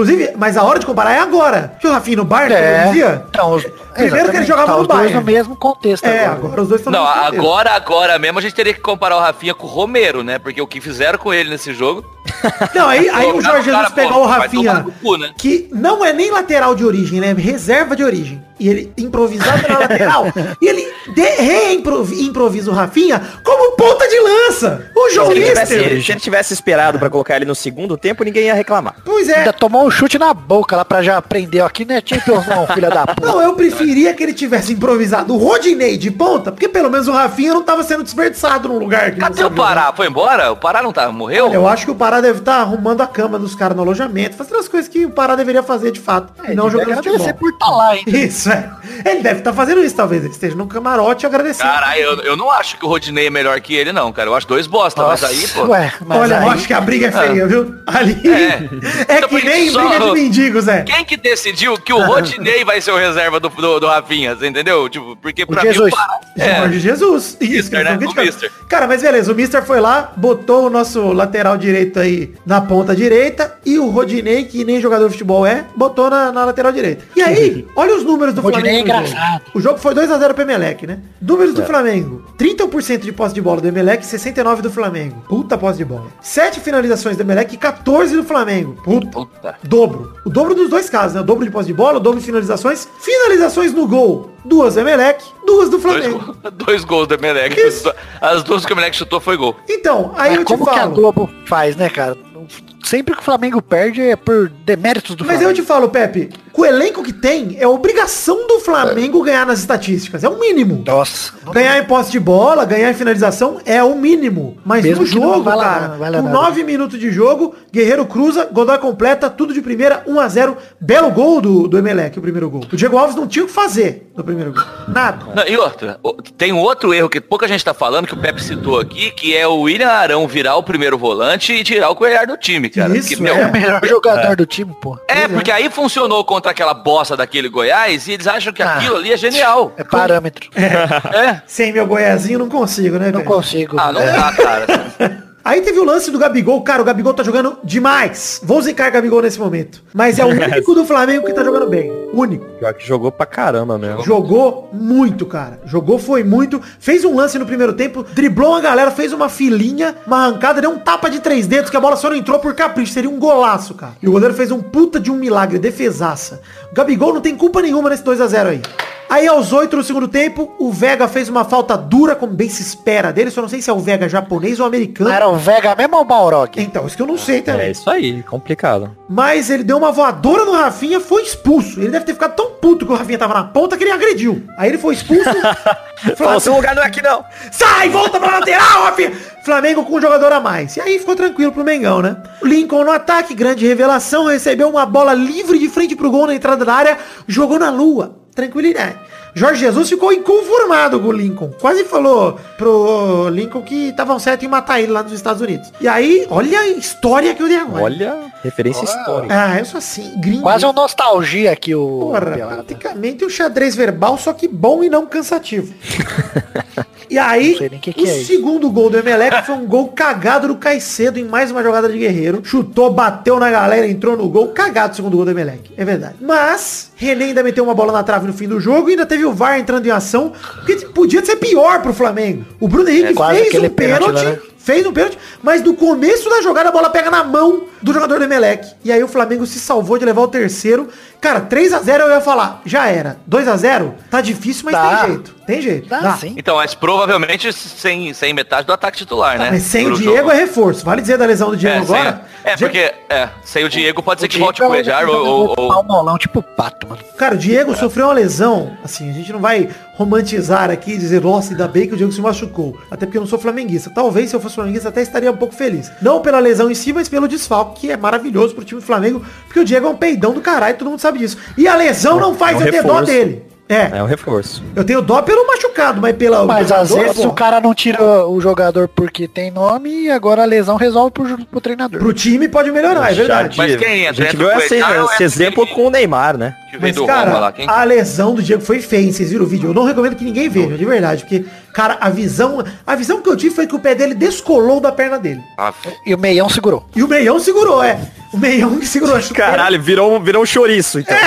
Inclusive, mas a hora de comparar é agora. Que o Rafinha no Bayern, eu dizia. Então, os, Primeiro que ele jogava tá no os dois Bayern. no mesmo contexto É, agora. agora os dois estão Não, agora, agora mesmo a gente teria que comparar o Rafinha com o Romero, né? Porque o que fizeram com ele nesse jogo. Não, aí, aí o Jorge Jesus pegou o Rafinha, cu, né? que não é nem lateral de origem, né? Reserva de origem. E ele improvisado na lateral. E ele reimprovisa o Rafinha como ponta de lança. O João Se ele, tivesse, Mister. se ele tivesse esperado pra colocar ele no segundo tempo, ninguém ia reclamar. Pois é. Ainda tomou um chute na boca lá pra já aprender. Aqui não é Champions não, filha da puta. Não, eu preferia que ele tivesse improvisado o Rodinei de ponta, porque pelo menos o Rafinha não tava sendo desperdiçado num lugar que Cadê o jogar. Pará? Foi embora? O Pará não tá? Morreu? Eu acho que o Pará deve estar arrumando a cama dos caras no alojamento, fazendo as coisas que o Pará deveria fazer de fato. e não jogando futebol. por estar lá, hein? Isso, é. Ele deve estar fazendo isso, talvez. Ele esteja no camarote agradecendo. Caralho, eu, eu não acho que o Rodinei é melhor que ele, não. cara. Eu acho dois bosta, mas aí, pô. Ué, mas Olha, aí- eu acho que a briga é feia, viu? Ali É. é, Então, que nem só- briga de mendigo, Zé. Quem que decidiu que o Rodinei vai ser o reserva do, do, do Rafinha, entendeu? Tipo, porque pra Jesus. mim... pá, É, Jorge Jesus. Isso, que Mister, né? O. Mister. Cara, mas beleza, o Mister foi lá, botou o nosso lateral direito aí na ponta direita e o Rodinei, que nem jogador de futebol é, botou na, na lateral direita. E aí, olha os números do Rodinei Flamengo. é engraçado. O jogo foi 2x0 pro Emelec, né? Números do Flamengo. 30% de posse de bola do Emelec, 69% do Flamengo. Puta posse de bola. 7 finalizações do Emelec e 14 do Flamengo. Puta. Puta. Dobro. O dobro dos dois casos, né? O dobro de posse de bola, o dobro de finalizações. Finalizações no gol. Duas do Emelec, duas do Dois, Flamengo. gol- dois gols do Emelec. As duas que o Emelec chutou foi gol. Então, aí Mas eu te como que a falo. Globo faz, né, cara? Sempre que o Flamengo perde é por deméritos do Mas Flamengo. eu te falo, Pepe, com o elenco que tem, é obrigação do Flamengo ganhar nas estatísticas. É o mínimo. Nossa. Ganhar em posse de bola, ganhar em finalização é o mínimo. Mas Mesmo no jogo, cara, valha com. 9 minutos de jogo, Guerreiro cruza, Godoy completa, tudo de primeira, 1 a 0 Belo gol do, do Emelec, o primeiro gol. O Diego Alves não tinha o que fazer no primeiro gol. Nada. Não, e outra, tem um outro erro que pouca gente tá falando, que o Pepe citou aqui, que é o William Arão virar o primeiro volante e tirar o Coelhar do time, cara. Isso, Que, meu, é. O melhor jogador do time, pô. É, porque aí funcionou contra aquela bosta daquele Goiás e eles acham que Ah. aquilo ali é genial. É parâmetro. É. Sem meu goiazinho não consigo, né, Não velho? consigo. Ah, não É. dá, cara. Aí teve o lance do Gabigol. Cara, o Gabigol tá jogando demais. Vou zicar Gabigol nesse momento. Mas é o único do Flamengo que tá jogando bem. Único. Pior que jogou pra caramba mesmo. Jogou muito, cara. Jogou, foi muito. Fez um lance no primeiro tempo, driblou uma galera, fez uma filinha, uma arrancada, deu um tapa de três dedos que a bola só não entrou por capricho. Seria um golaço, cara. E o goleiro fez um puta de um milagre, defesaça. O Gabigol não tem culpa nenhuma nesse 2 a 0 aí. Aí aos 8 no segundo tempo, o Vega fez uma falta dura, como bem se espera dele. Só não sei se é o Vega japonês ou americano. Era o Vega mesmo ou o Balrog? Então, isso que eu não sei também. É isso aí, complicado. Mas ele deu uma voadora no Rafinha, foi expulso. Ele deve ter ficado tão puto que o Rafinha tava na ponta que ele agrediu. Aí ele foi expulso. Falou, seu lugar não é aqui não. Sai, volta pra lateral, Rafinha! Flamengo com um jogador a mais. E aí ficou tranquilo pro Mengão, né? Lincoln no ataque, grande revelação, recebeu uma bola livre de frente pro gol na entrada da área, jogou na lua. Tranquilidade. Jorge Jesus ficou inconformado com o Lincoln. Quase falou pro Lincoln que estavam certo em matar ele lá nos Estados Unidos. E aí, olha a história que eu dei agora. Olha, referência histórica. Ah, eu sou assim, gringo. Quase um nostalgia aqui o Porra, praticamente um xadrez verbal, só que bom e não cansativo. e aí, o que o que é segundo gol do Emelec foi um gol cagado do Caicedo em mais uma jogada de Guerreiro. Chutou, bateu na galera, entrou no gol. Cagado o segundo gol do Emelec, é verdade. Mas, René ainda meteu uma bola na trave no fim do jogo e ainda teve o VAR entrando em ação, porque podia ser pior pro Flamengo. O Bruno Henrique É, fez um pênalti, pênalti lá, né? Fez um pênalti, mas no começo da jogada a bola pega na mão do jogador do Emelec. E aí o Flamengo se salvou de levar o terceiro. Cara, 3 a 0 eu ia falar, já era. 2 a 0 tá difícil, mas Dá. tem jeito. Tem jeito. Dá, sim. Então, mas provavelmente sem, sem metade do ataque titular, né? Mas sem o Pro Diego jogo. é reforço. Vale dizer da lesão do Diego É, sem- agora? é, Diego- porque é, sem o Diego pode ser que Diego volte o é um Cuejar ou, ou, pau molão, tipo pato, mano. Cara, o Diego sofreu uma lesão, assim, a gente não vai romantizar aqui e dizer, nossa, ainda bem que o Diego se machucou. Até porque eu não sou flamenguista. Talvez se eu fosse flamenguista até estaria um pouco feliz. Não pela lesão em si, mas pelo desfalque, que é maravilhoso pro time do Flamengo, porque o Diego é um peidão do caralho, todo mundo sabe disso. E a lesão não faz é um eu ter dó reforço. dele. É, É um reforço. eu tenho dó pelo machucado, mas pela... Mas às dor, vezes pô, o cara não tira o jogador porque tem nome e agora a lesão resolve pro, pro treinador. Pro time pode melhorar, é verdade. Mas quem A entra? gente Entra viu o esse, ou esse exemplo com o Neymar, né? Mas, cara, lá? A lesão do Diego foi feia, vocês viram o vídeo? Eu não recomendo que ninguém veja, de verdade, porque, cara, a visão, a visão que eu tive foi que o pé dele descolou da perna dele. Ah, E o meião segurou. E o meião segurou, é. O meião que segurou a chuteira. Caralho, virou, um- virou um chouriço, então.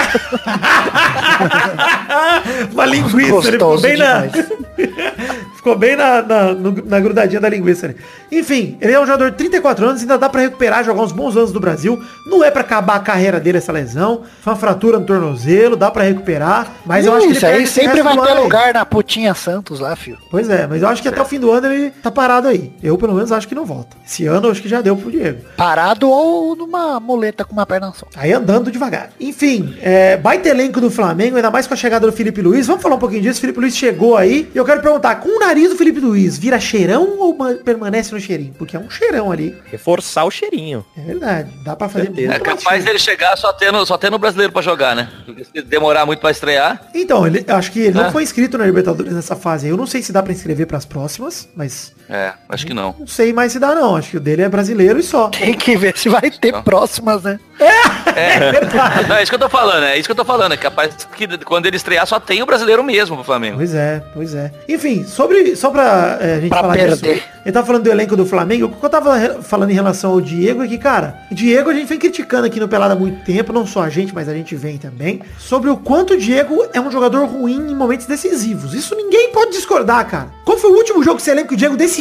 Uma linguiça, ele ficou Gostoso bem na... ficou bem na, na, na grudadinha da linguiça ali. Enfim, ele é um jogador de 34 anos, ainda dá pra recuperar, jogar uns bons anos do Brasil. Não é pra acabar a carreira dele essa lesão. Foi uma fratura no tornozelo, dá pra recuperar. Mas eu acho que ele Isso aí sempre vai ter ano aí. lugar na putinha Santos lá, filho. Pois é, mas eu acho que até o fim do ano ele tá parado aí. Eu, pelo menos, acho que não volta. Esse ano eu acho que já deu pro Diego. Parado ou numa muleta com uma perna só. Aí andando devagar. Enfim, é, baita elenco do Flamengo, ainda mais com a chegada do Felipe Luiz. Vamos falar um pouquinho disso. Felipe Luiz chegou aí. E eu quero perguntar, com o nariz do Felipe Luiz, vira cheirão ou ma- permanece no cheirinho? Porque é um cheirão ali. Reforçar o cheirinho. É verdade. Dá pra fazer. É capaz dele chegar só tendo, só tendo brasileiro pra jogar, né? Porque se demorar muito pra estrear. Então, ele, eu acho que ele não É. foi inscrito na Libertadores nessa fase. aí. Eu não sei se dá pra inscrever pras próximas, mas É, acho que não. Não sei mais se dá não, acho que o dele é brasileiro e só. Tem que ver se vai ter Não. próximas, né? É, Não, é isso que eu tô falando, é isso que eu tô falando. É capaz que quando ele estrear só tem o brasileiro mesmo pro Flamengo. Pois é, pois é. Enfim, sobre. Só pra é, a gente Pra falar perder. disso. Ele tava falando do elenco do Flamengo. O que eu tava falando em relação ao Diego é que, cara, Diego a gente vem criticando aqui no Pelada há muito tempo, não só a gente, mas a gente vem também, sobre o quanto o Diego é um jogador ruim em momentos decisivos. Isso ninguém pode discordar, cara. Qual foi o último jogo que você lembra que o Diego decidiu?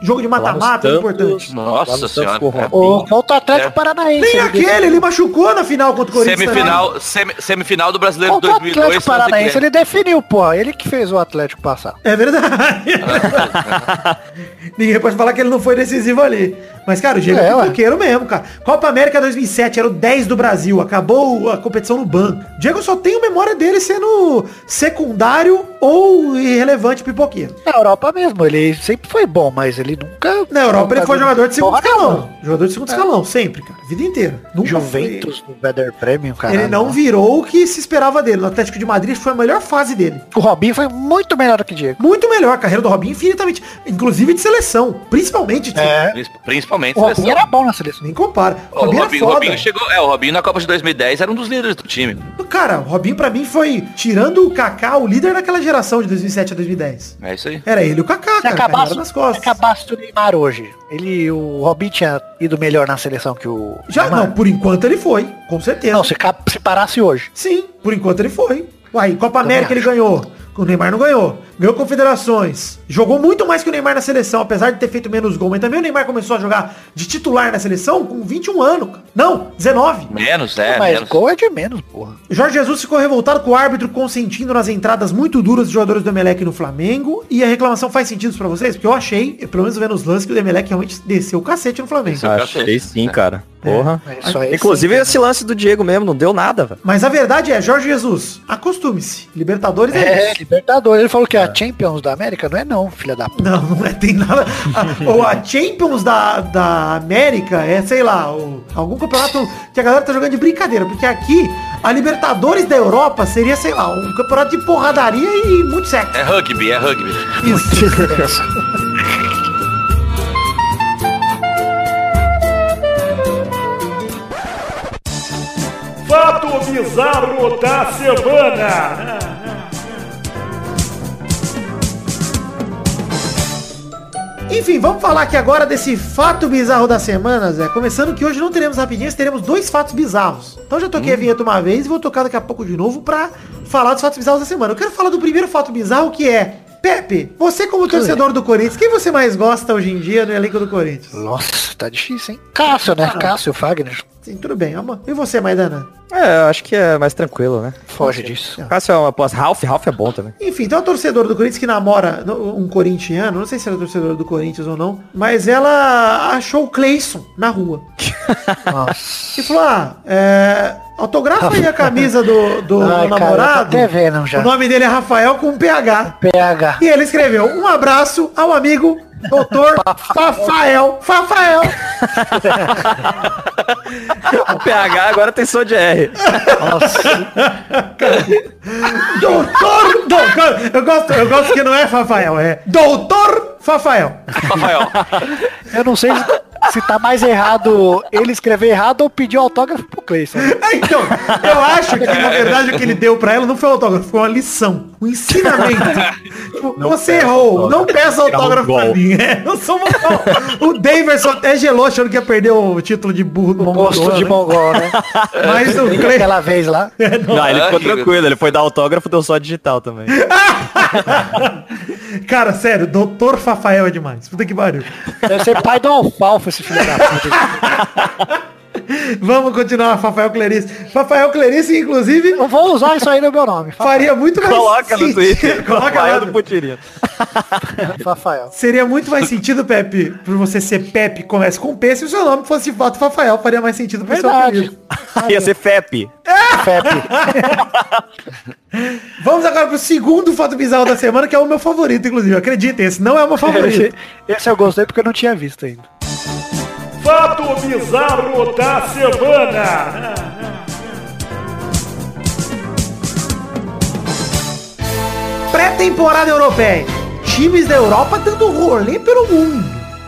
Jogo de mata-mata, Santos, importante. Nossa senhora. o é. Robinho. O o Atlético É. Paranaense. Nem ele aquele, ele machucou na final contra o Corinthians. também. Semifinal, semi- semifinal do Brasileiro Contra o 2002. Atlético Santos e Paranaense ele definiu, pô. Ele que fez o Atlético passar. É verdade. Ninguém pode falar que ele não foi decisivo ali. Mas, cara, o Diego é, É, pipoqueiro mesmo, cara. Copa América 2007 era o 10 do Brasil. Acabou a competição no banco. Diego só tem memória dele sendo secundário ou irrelevante pipoqueiro. Na Europa mesmo, ele sempre foi bom, mas ele nunca... Na Europa ele foi jogador de segundo escalão. Jogador de segundo escalão, sempre, cara. Vida inteira. Nunca Juventus, no Weather Premium, foi- cara. Ele não virou o que se esperava dele. No Atlético de Madrid foi a melhor fase dele. O Robinho foi muito melhor do que o Diego. Muito melhor. A carreira do Robinho infinitamente. Inclusive de seleção. Principalmente de É. Prin- Principalmente O Robinho seleção. era bom na seleção. Nem compara. O Robinho, Robinho, era o foda. Robinho chegou. É, o Robinho na Copa de 2010 era um dos líderes do time. Cara, o Robinho pra mim foi, tirando o Kaká, o líder daquela geração de 2007 a 2010. É isso aí. Era ele e o Kaká, Se cara, acabasse, costas. acabasse do Neymar hoje, ele, o Robinho tinha ido melhor na seleção que o Já, Neymar? não, por enquanto ele foi, com certeza. Não, se, se parasse hoje. Sim, por enquanto ele foi. Uai, Copa América ele ganhou. O Neymar não ganhou. Ganhou confederações. Jogou muito mais que o Neymar na seleção, apesar de ter feito menos gol. Mas também o Neymar começou a jogar de titular na seleção com 21 anos. cara. Não, 19. Menos, é, mas menos. gol é de menos, porra. Jorge Jesus ficou revoltado com o árbitro consentindo nas entradas muito duras de jogadores do Emelec no Flamengo. E a reclamação faz sentido pra vocês? Porque eu achei, pelo menos vendo os lances, que o Emelec realmente desceu o cacete no Flamengo. Desceu. Achei sim, cara. Porra. É, só esse Inclusive sim, esse lance do Diego mesmo, não deu nada, velho. Mas a verdade é, Jorge Jesus, acostume-se. Libertadores é, É, isso. Libertadores. Ele falou que a Champions da América não é não, filha da puta. Não, não é, tem nada. A, ou a Champions da, da América é, sei lá, o- algum campeonato que a galera tá jogando de brincadeira. Porque aqui, a Libertadores da Europa seria, sei lá, um campeonato de porradaria e muito sexo. É rugby, é rugby. Isso. Fato bizarro da semana. Enfim, vamos falar aqui agora desse fato bizarro da semana, Zé. Começando que hoje não teremos rapidinhas, teremos dois fatos bizarros. Então já toquei a vinheta uma vez e vou tocar daqui a pouco de novo pra falar dos fatos bizarros da semana. Eu quero falar do primeiro fato bizarro que é... Pepe, você como torcedor do Corinthians, quem você mais gosta hoje em dia no elenco do Corinthians? Nossa, tá difícil, hein? Cássio, né? Cássio, Fagner. Sim, tudo bem, amor. E você, Maidana? É, eu acho que é mais tranquilo, né? Foge disso. Cássio é uma aposta. Ralph, Ralph é bom também. Enfim, tem uma torcedora do Corinthians que namora um corintiano, não sei se ela é torcedora do Corinthians ou não, mas ela achou o Cleison na rua. Nossa. E falou, ah, é, autografa aí a camisa do, do, Ai, do cara, namorado. até vendo já. O nome dele é Rafael com um PH. PH. E ele escreveu, um abraço ao amigo doutor Fafael. Fafael. O PH agora tem som de R. doutor, doutor. Eu gosto, eu gosto que não é Fafael, é doutor Fafael. Rafael. Eu não sei se tá mais errado ele escrever errado ou pedir autógrafo pro Cleison. É, Então, eu acho que na verdade o que ele deu pra ela não foi um autógrafo, foi uma lição, um ensinamento. Tipo, você errou, não peça autógrafo pra mim. É, eu sou mongol. O Daverson até gelou achando que ia perder o título de burro do mongol. de né? mongol, né? Mas o Cle... aquela vez lá. Não, ele ficou Ah, tranquilo, ele foi dar autógrafo, deu só digital também. Cara, sério, doutor Fafael é demais. Puta que pariu. Deve ser pai do Alfalfa, esse filho da puta. Vamos continuar, Fafael Clarice. Fafael Clarice, inclusive, Eu vou usar isso aí no meu nome. Fa- faria muito mais Coloca no sentido- Twitter. Coloca Rafael lá. do Putirino. Rafael. Seria muito mais sentido, Pepe, por você ser Pepe, comece com P, se o seu nome fosse de fato Fafael, faria mais sentido pro seu Verdade. apelido. Ia ser FEP. Fepe. Vamos agora pro segundo fato bizarro da semana, que é o meu favorito, inclusive. Acreditem, esse não é o meu Esse, favorito. esse eu gostei porque eu não tinha visto ainda. Fato bizarro da semana. Pré-temporada europeia. times da Europa dando rolê pelo mundo.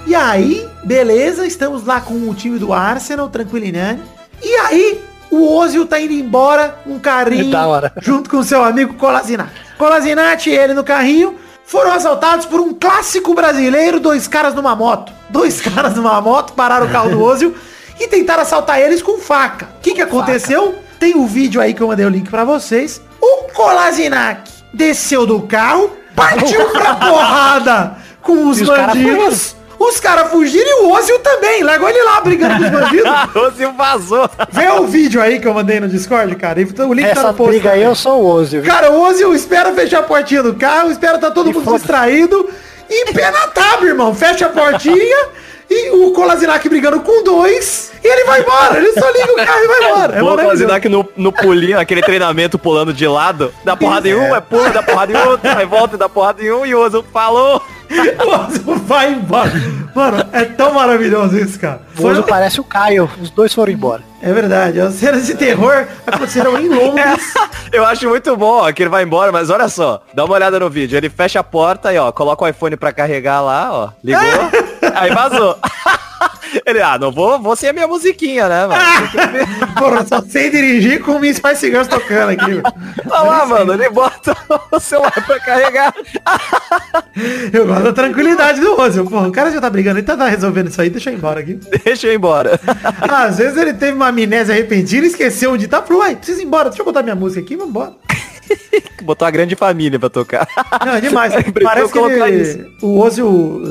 E aí, beleza, estamos lá com o time do Arsenal, tranquilinando. E aí, o Ozil tá indo embora, um carrinho, Da hora. junto com seu amigo Colasinati. Colasinati ele no carrinho foram assaltados por um clássico brasileiro, dois caras numa moto. Dois caras numa moto pararam o carro do Ozil e tentaram assaltar eles com faca. O que que aconteceu? Tem o vídeo aí que eu mandei o link pra vocês. O Kolasinac desceu do carro, partiu pra porrada com os bandidos. Os caras fugiram e o Ozil também. Largou ele lá brigando com os bandidos. O Zil vazou. Vê o vídeo aí que eu mandei no Discord, cara. E O link tá Essa no post. briga aí eu sou o viu? Cara, o Ozil espera fechar a portinha do carro, espera tá todo E mundo distraído. E pé na tábua, irmão. Fecha a portinha e o Kolasinac brigando com dois. E ele vai embora. Ele só liga o carro e vai embora. É maravilhoso. aqui no, no pulinho, aquele treinamento pulando de lado. Dá porrada em um, é pula, dá porrada em outro, aí volta e dá porrada em um e o Ozil falou. O Ozil vai embora. Mano, é tão maravilhoso isso, cara. O Ozzy parece o Caio. Os dois foram embora. É verdade. As cenas de terror aconteceram em Londres. Eu acho muito bom, ó, que ele vai embora, mas olha só, dá uma olhada no vídeo. Ele fecha a porta e ó, coloca o iPhone pra carregar lá, ó. Ligou, aí vazou. Ele, ah, não vou, vou sem a minha musiquinha, né, mano? Porra, só sei dirigir com o Miss Spice Girls tocando aqui. Olha lá, mano, ele bota o celular pra carregar. Eu gosto da tranquilidade do Ozil. Porra, o cara já tá brigando, ele tá resolvendo isso aí, deixa eu ir embora aqui. Deixa eu ir embora. Às vezes ele teve uma amnésia repentina e esqueceu onde tá. Falou, uai, preciso ir embora, deixa eu botar minha música aqui, vamos embora. Botou a grande família pra tocar. Não, é demais. Parece que ele, isso. o Ozil,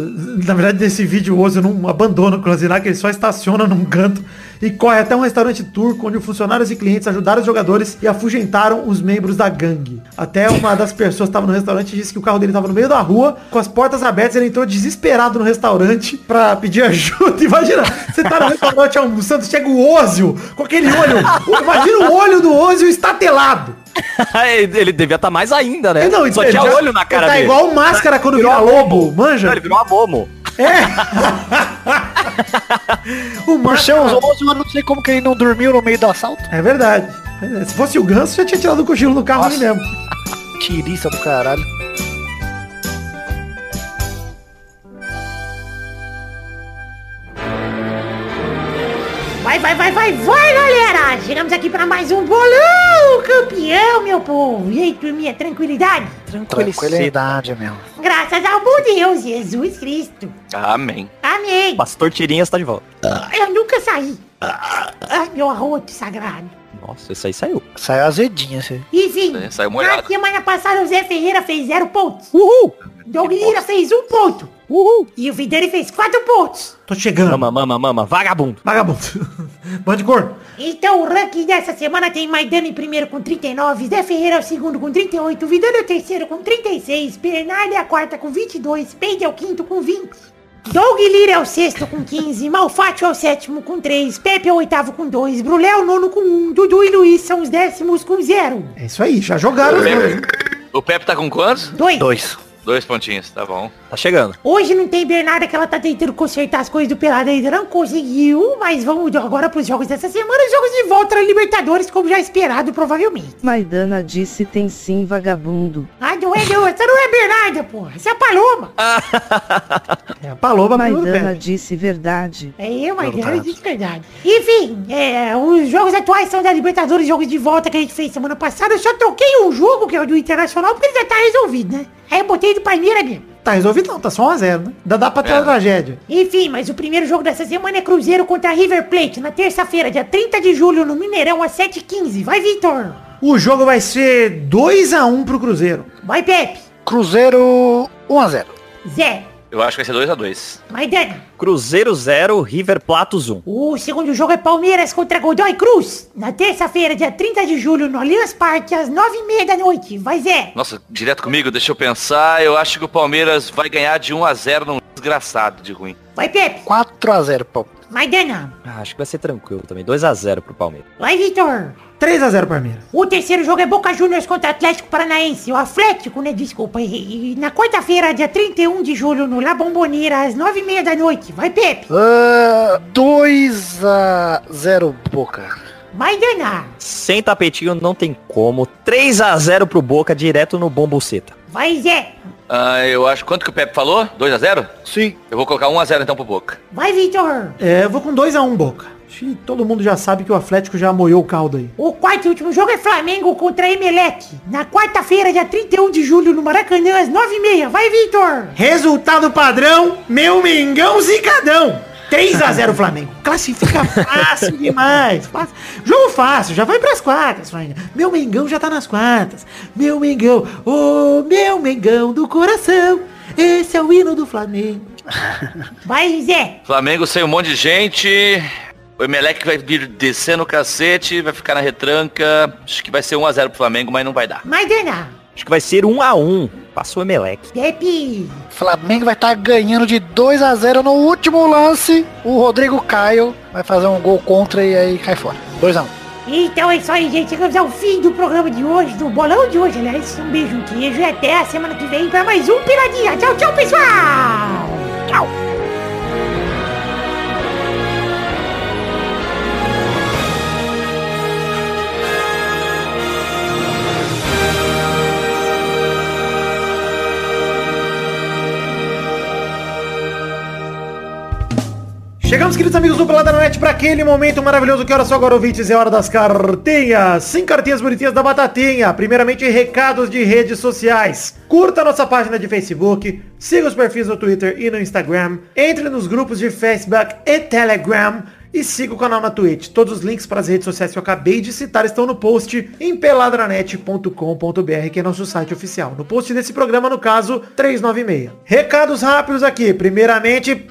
na verdade nesse vídeo o Ozil não abandona o Kolasinac, ele só estaciona num canto e corre até um restaurante turco onde funcionários e clientes ajudaram os jogadores e afugentaram os membros da gangue. Até uma das pessoas que estava no restaurante disse que o carro dele estava no meio da rua, com as portas abertas, ele entrou desesperado no restaurante pra pedir ajuda. Imagina, você tá no restaurante almoçando, chega o Ozil com aquele olho. Imagina o olho do Ozil estatelado. ele devia estar mais ainda, né? Não, Só tinha olho na cara ele tá dele. igual o máscara quando Virou vira a lobo, manja? Não, ele virou uma momo. O máscara... o Ozzy, eu não sei como que ele não dormiu no meio do assalto. É verdade. Se fosse o Ganso, já tinha tirado o cochilo no carro ali mesmo. Tiriça do caralho. Vai, vai, vai, vai, vai, galera! Chegamos aqui para mais um bolão, campeão, meu povo! E aí, turminha, tranquilidade? Tranquilidade, meu. Graças ao bom Deus, Jesus Cristo! Amém. Amém! Pastor Tirinhas tá de volta. Eu nunca saí! Ai, meu arroto sagrado! Nossa, isso aí saiu. Saiu azedinha, assim. Enfim, É, saiu na molhado. semana passada o Zé Ferreira fez zero pontos. Uhul! Doug Lira fez um ponto. Uhul! E o Vidani fez quatro pontos. Tô chegando. Mama, mama, mama, vagabundo. Vagabundo. Bando de corno. Então o ranking dessa semana tem Maidana em primeiro com 39, Zé Ferreira é o segundo com 38, Vidano é o terceiro com 36, Bernardo é a quarta com 22, Peide é o quinto com 20. Doug Lira é o sexto com 15, Malfátio é o sétimo com 3, Pepe é o oitavo com 2, Brulé é o nono com 1, Dudu e Luiz são os décimos com 0. É isso aí, já jogaram os dois. O Pepe tá com quantos? 2. Dois. Dois pontinhos, tá bom. Tá chegando. Hoje não tem Bernarda que ela tá tentando consertar as coisas do Pelada ainda não conseguiu, mas vamos agora pros jogos dessa semana, os jogos de volta na Libertadores, como já esperado, provavelmente. Maidana disse tem sim vagabundo. Ah, não é não, essa não é Bernarda, porra, essa é a Paloma. É a Paloma Maidana disse verdade. É eu, é de verdade. Enfim, é, os jogos atuais são da Libertadores, jogos de volta que a gente fez semana passada. Eu só troquei um jogo, que é o do Internacional, porque ele já tá resolvido, né? Aí eu botei do Palmeiras mesmo. Tá resolvido não, tá só 1x0, né? Ainda dá pra ter É. uma tragédia. Enfim, mas o primeiro jogo dessa semana é Cruzeiro contra River Plate, na terça-feira, dia 30 de julho, no Mineirão, às 7h15. Vai, Vitor! O jogo vai ser 2x1 pro Cruzeiro. Vai, Pepe! Cruzeiro 1x0. Zé! Eu acho que vai ser 2 a 2 Maidana! Cruzeiro 0, River Platos 1. O segundo jogo é Palmeiras contra Godoy Cruz, na terça-feira, dia 30 de julho, no Allianz Parque, às 9h30 da noite. Vai, Zé! Nossa, direto comigo, deixa eu pensar. Eu acho que o Palmeiras vai ganhar de 1 a 0 num desgraçado de ruim. Vai, Pepe! 4x0, pô. Maidana! Ah, acho que vai ser tranquilo também. 2x0 pro Palmeiras. Vai, Vitor! 3x0 Palmeiras. O terceiro jogo é Boca Juniors contra Atlético Paranaense. O Atlético, né? Desculpa. E, e na quarta-feira, dia 31 de julho, no La Bombonera, às 9h30 da noite. Vai, Pepe! Ah, 2x0, Boca. Vai danar. Sem tapetinho não tem como. 3 a 0 pro Boca direto no bombuceta. Vai, Zé. Ah, eu acho. Quanto que o Pepe falou? 2x0? Sim. Eu vou colocar 1x0 então pro Boca. Vai, Vitor. É, eu vou com 2x1, Boca. Que todo mundo já sabe que o Atlético já moiou o caldo aí. O quarto e último jogo é Flamengo contra Emelec. Na quarta-feira, dia 31 de julho, no Maracanã, às 9h30. Vai, Vitor. Resultado padrão, meu Mengão zicadão. 3x0 Flamengo. Classifica fácil demais. Fácil. Jogo fácil, já vai pras quartas. Flamengo. Meu Mengão já tá nas quartas. Meu Mengão, ô meu Mengão do coração. Esse é o hino do Flamengo. Vai, Zé. Flamengo sem um monte de gente. O Emelec vai vir descendo o cacete, vai ficar na retranca. Acho que vai ser 1x0 pro Flamengo, mas não vai dar. Vai danar. Acho que vai ser 1 a 1 Passou o Emelec. Pepe. Flamengo vai estar ganhando de 2 a 0 no último lance. O Rodrigo Caio vai fazer um gol contra e aí cai fora. 2 a 1 Então é isso aí, gente. Chegamos ao fim do programa de hoje, do bolão de hoje, aliás. Um beijo, um queijo e até a semana que vem para mais um Piradinha. Tchau, tchau, pessoal. Tchau. Chegamos, queridos amigos do Pelada Net, para aquele momento maravilhoso que hora só agora, ouvintes, é hora das cartinhas. Sim, cartinhas bonitinhas da Batatinha. Primeiramente, recados de redes sociais. Curta a nossa página de Facebook, siga os perfis no Twitter e no Instagram, entre nos grupos de Facebook e Telegram e siga o canal na Twitch. Todos os links para as redes sociais que eu acabei de citar estão no post em peladranet.com.br, que é nosso site oficial. No post desse programa, no caso, 396. Recados rápidos aqui. Primeiramente,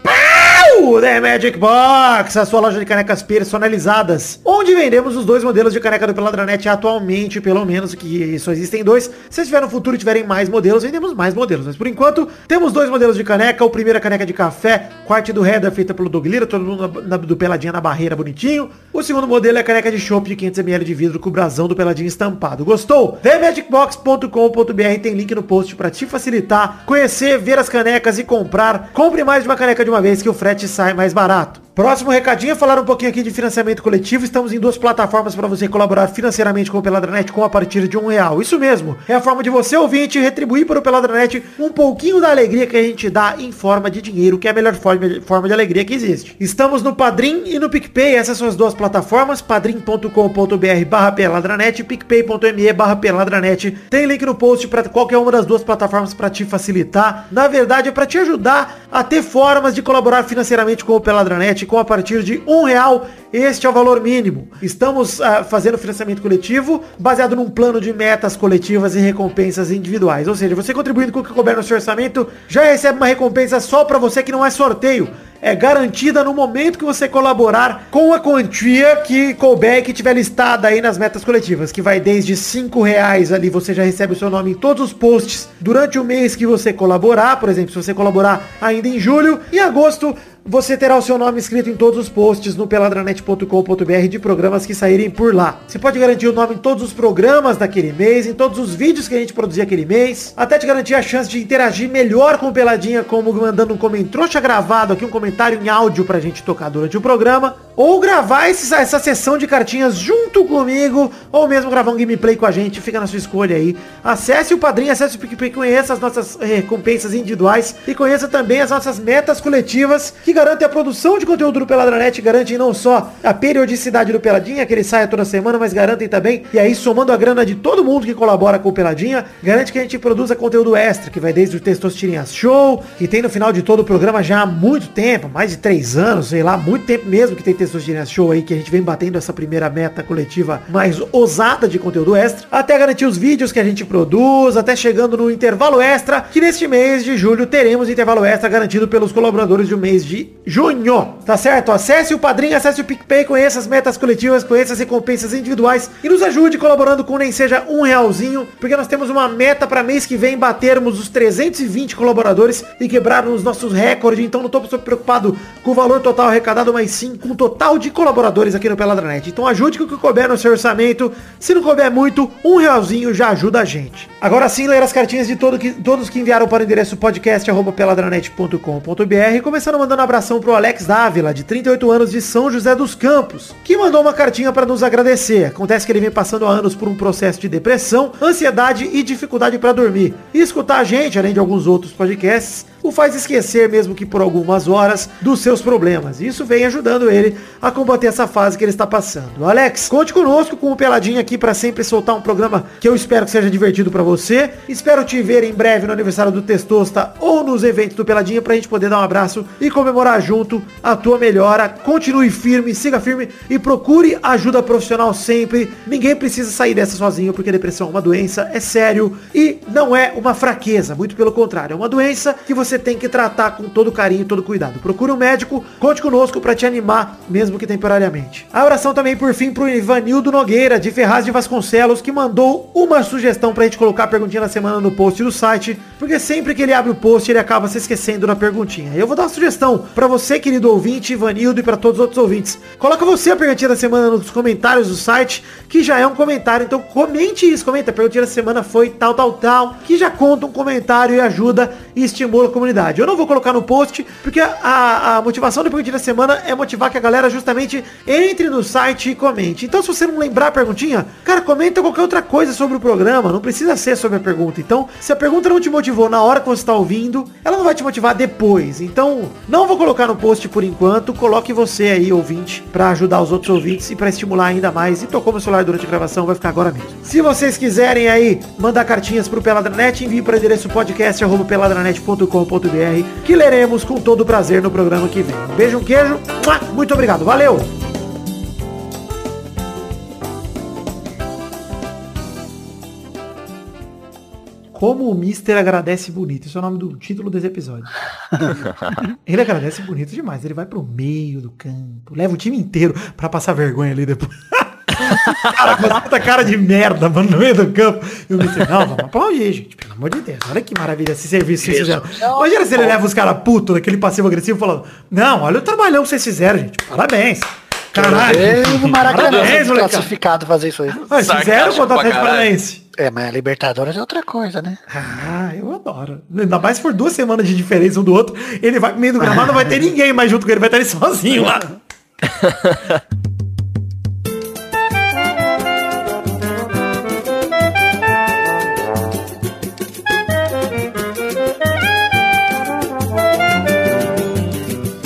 pau! The Magic Box, a sua loja de canecas personalizadas, onde vendemos os dois modelos de caneca do Peladranet atualmente, pelo menos, que só existem dois. Se tiver no futuro tiverem mais modelos, vendemos mais modelos. Mas por enquanto, temos dois modelos de caneca. O primeiro é a caneca de café, corte do header feita pelo Doug Lira, todo mundo na- na- do Peladinha na barreira, bonitinho. O segundo modelo é a caneca de chopp de 500ml de vidro com o brasão do Peladinha estampado. Gostou? TheMagicBox.com.br tem link no post para te facilitar, conhecer, ver as canecas e comprar. Compre mais de uma caneca de uma vez que o frete sai mais barato. Próximo recadinho é falar um pouquinho aqui de financiamento coletivo. Estamos em duas plataformas para você colaborar financeiramente com o Peladranet com a partir de um real. Isso mesmo. É a forma de você, ouvinte, retribuir para o Peladranet um pouquinho da alegria que a gente dá em forma de dinheiro, que é a melhor forma, forma de alegria que existe. Estamos no Padrim e no PicPay. Essas são as duas plataformas. padrim.com.br barra peladranet e picpay.me barra peladranet. Tem link no post para qualquer uma das duas plataformas para te facilitar. Na verdade, é para te ajudar a ter formas de colaborar financeiramente com o Peladranet com a partir de um real. Este é o valor mínimo. Estamos ah, fazendo financiamento coletivo baseado num plano de metas coletivas e recompensas individuais. Ou seja, você contribuindo com o que couber no seu orçamento, já recebe uma recompensa só para você que não é sorteio. É garantida no momento que você colaborar com a quantia que couber e que tiver listada aí nas metas coletivas, que vai desde 5 reais ali, você já recebe o seu nome em todos os posts durante o mês que você colaborar, por exemplo, se você colaborar ainda em julho, em agosto você terá o seu nome escrito em todos os posts no peladranet.com.br de programas que saírem por lá. Você pode garantir o nome em todos os programas daquele mês, em todos os vídeos que a gente produzir aquele mês, até te garantir a chance de interagir melhor com o Peladinha, como mandando um comentário gravado aqui, um comentário em áudio pra gente tocar durante o programa, ou gravar essa sessão de cartinhas junto comigo, ou mesmo gravar um gameplay com a gente, fica na sua escolha aí. Acesse o Padrinho, acesse o PicPay, conheça as nossas eh, recompensas individuais e conheça também as nossas metas coletivas que garantem a produção de conteúdo do Peladranet, garantem não só a periodicidade do Peladinha, que ele saia toda semana, mas garantem também, e aí somando a grana de todo mundo que colabora com o Peladinha, garante que a gente produza conteúdo extra, que vai desde o Testosterinhas Show, que tem no final de todo o programa já há muito tempo, mais de três anos, sei lá, muito tempo mesmo que tem Testosterinhas Show aí, que a gente vem batendo essa primeira meta coletiva mais ousada de conteúdo extra, até garantir os vídeos que a gente produz, até chegando no intervalo extra, que neste mês de julho teremos intervalo extra garantido pelos colaboradores do mês de junho. Tá certo? Acesse o Padrinho, acesse o PicPay, conheça as metas coletivas, conheça as recompensas individuais e nos ajude colaborando com nem seja um realzinho, porque nós temos uma meta para mês que vem batermos os 320 colaboradores e quebrarmos os nossos recordes, então não tô preocupado com o valor total arrecadado, mas sim com o total de colaboradores aqui no Peladranet. Então ajude com o que couber no seu orçamento. Se não couber muito, um realzinho já ajuda a gente. Agora sim, ler as cartinhas de todo que, todos que enviaram para o endereço podcast.peladranet.com.br. Começando mandando um abração pro Alex Dávila, de 38 anos, de São José dos Campos, que mandou uma cartinha para nos agradecer. Acontece que ele vem passando há anos por um processo de depressão, ansiedade e dificuldade para dormir. E escutar a gente, além de alguns outros podcasts, o faz esquecer, mesmo que por algumas horas, dos seus problemas. Isso vem ajudando ele a combater essa fase que ele está passando. Alex, conte conosco com o Peladinho aqui para sempre soltar um programa que eu espero que seja divertido para você. Espero te ver em breve no aniversário do Testosta ou nos eventos do Peladinha pra gente poder dar um abraço e comemorar junto a tua melhora. Continue firme, siga firme e procure ajuda profissional sempre. Ninguém precisa sair dessa sozinho porque depressão é uma doença, é sério e não é uma fraqueza, muito pelo contrário, é uma doença que você tem que tratar com todo carinho todo cuidado. Procure um médico, conte conosco para te animar, mesmo que temporariamente. A oração também por fim pro Ivanildo Nogueira, de Ferraz de Vasconcelos, que mandou uma sugestão pra gente colocar a perguntinha na semana no post do site, porque sempre que ele abre o post, ele acaba se esquecendo na perguntinha. Eu vou dar uma sugestão para você, querido ouvinte, Ivanildo, e para todos os outros ouvintes. Coloca você a perguntinha da semana nos comentários do site, que já é um comentário. Então comente isso, comenta. A perguntinha da semana foi tal, tal, tal, que já conta um comentário e ajuda e estimula a comunidade. Eu não vou colocar no post, porque a, a motivação da perguntinha da semana é motivar que a galera justamente entre no site e comente. Então se você não lembrar a perguntinha, cara, comenta qualquer outra coisa sobre o programa. Não precisa ser sobre a pergunta. Então, se a pergunta não te motivou na hora que você está ouvindo, ela não vai te motivar depois. Então, não vou colocar no post por enquanto. Coloque você aí, ouvinte, para ajudar os outros ouvintes e para estimular ainda mais. E tocou meu celular durante a gravação, vai ficar agora mesmo. Se vocês quiserem aí mandar cartinhas pro Peladranet, envie para o endereço podcast@peladranet.com.br, que leremos com todo prazer no programa que vem. Um beijo, um queijo. Muito obrigado. Valeu. Como o Mister agradece bonito. Esse é o nome do título desse episódio. ele agradece bonito demais. Ele vai pro meio do campo. Leva o time inteiro pra passar vergonha ali depois. Cara, com tanta cara de merda, mano, no meio do campo. E o Mister, não, vamos aplaudir, gente. Pelo amor de Deus. Olha que maravilha esse serviço que vocês fizeram. Imagina se ele leva os caras putos, daquele passivo agressivo, falando, não, olha o trabalhão que vocês fizeram, gente. Parabéns. Caralho. É no Maracanã Parabéns, molecada. classificado fazer isso aí. Mas fizeram contra o Atlético. Paranaense. É, mas a Libertadores é outra coisa, né? Ah, eu adoro. Ainda mais por duas semanas de diferença um do outro. Ele vai pro meio do gramado, não vai ter ninguém mais junto com ele, vai estar ele sozinho lá.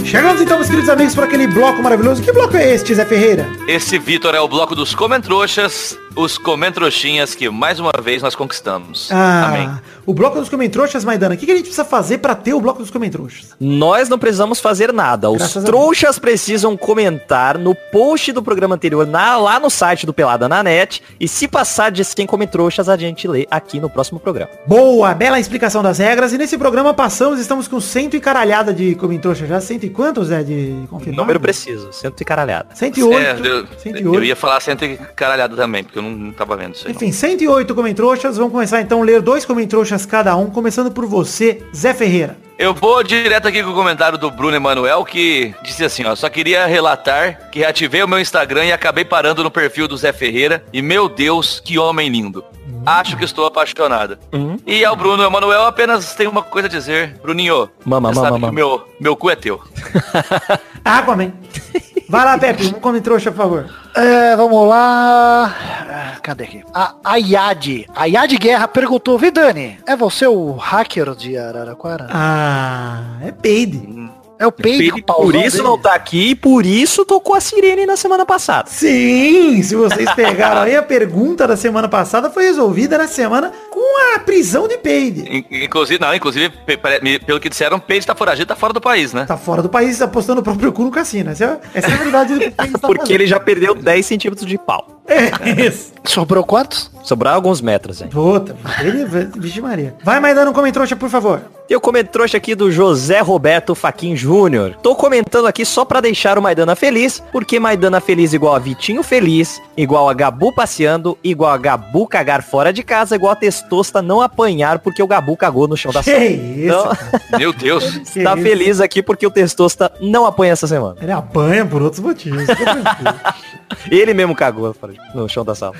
Chegamos então, meus queridos amigos, para aquele bloco maravilhoso. Que bloco é este, Zé Ferreira? Esse Vitor é o bloco dos Comentrouxas, os Comentrouxinhas que mais uma vez nós conquistamos. Ah, Amém. o bloco dos Comentrouxas, Maidana. O que, que a gente precisa fazer para ter o bloco dos Comentrouxas? Nós não precisamos fazer nada. Os Graças trouxas precisam comentar no post do programa anterior, na- lá no site do Pelada na Net. E se passar de 100 trouxas, a gente lê aqui no próximo programa. Boa, bela explicação das regras. E nesse programa passamos, estamos com cento e caralhada de Comentrouxa já. Cento e quantos, Zé, de confirmado? Número preciso, cento e caralhada. 108. É, eu, 108. eu ia falar cento e caralhada também, porque eu não, não tava vendo isso aí. não. Enfim, 108 Comentrouxas. Vamos começar então a ler dois Comentrouxas cada um, começando por você, Zé Ferreira. Eu vou direto aqui com o comentário do Bruno Emanuel, que disse assim, ó, só queria relatar que reativei o meu Instagram e acabei parando no perfil do Zé Ferreira, e meu Deus, que homem lindo. Acho que estou apaixonada. E ao Bruno Emanuel apenas tem uma coisa a dizer. Bruninho, Mama, mama, mama. meu, meu cu é teu. Aquaman. Vai lá, Pepe, um Comentrouxa, por favor. É, vamos lá. Ah, Cadê aqui? A Ayad. Ayad Guerra perguntou, Vidani, é você o hacker de Araraquara? Ah, é peide. é o Peide com o pauzão por isso dele? não tá aqui e por isso tocou a sirene na semana passada. Sim, se vocês pegaram aí, a pergunta da semana passada foi resolvida na semana com a prisão de peide. In- Inclusive, não, inclusive, pelo que disseram, o Peide tá foragido, tá fora do país, né? Tá fora do país, apostando o próprio cu no cassino. Essa é, essa é a verdade do que tá Porque fazendo. ele já perdeu 10 centímetros de pau. É, isso. Sobrou quantos? Sobraram alguns metros, hein? Puta, ele, vixe Maria. Vai, Maidana, um comentrouxa, por favor. E eu comento trouxa aqui do José Roberto Faquin Júnior. Tô comentando aqui só pra deixar o Maidana feliz, porque Maidana feliz igual a Vitinho feliz, igual a Gabu passeando, igual a Gabu cagar fora de casa, igual a Testosta não apanhar porque o Gabu cagou no chão da Que sala. isso, Então, cara. Meu Deus. Que tá isso. feliz aqui porque o Testosta não apanha essa semana. Ele apanha por outros motivos. Ele mesmo cagou no chão da sala.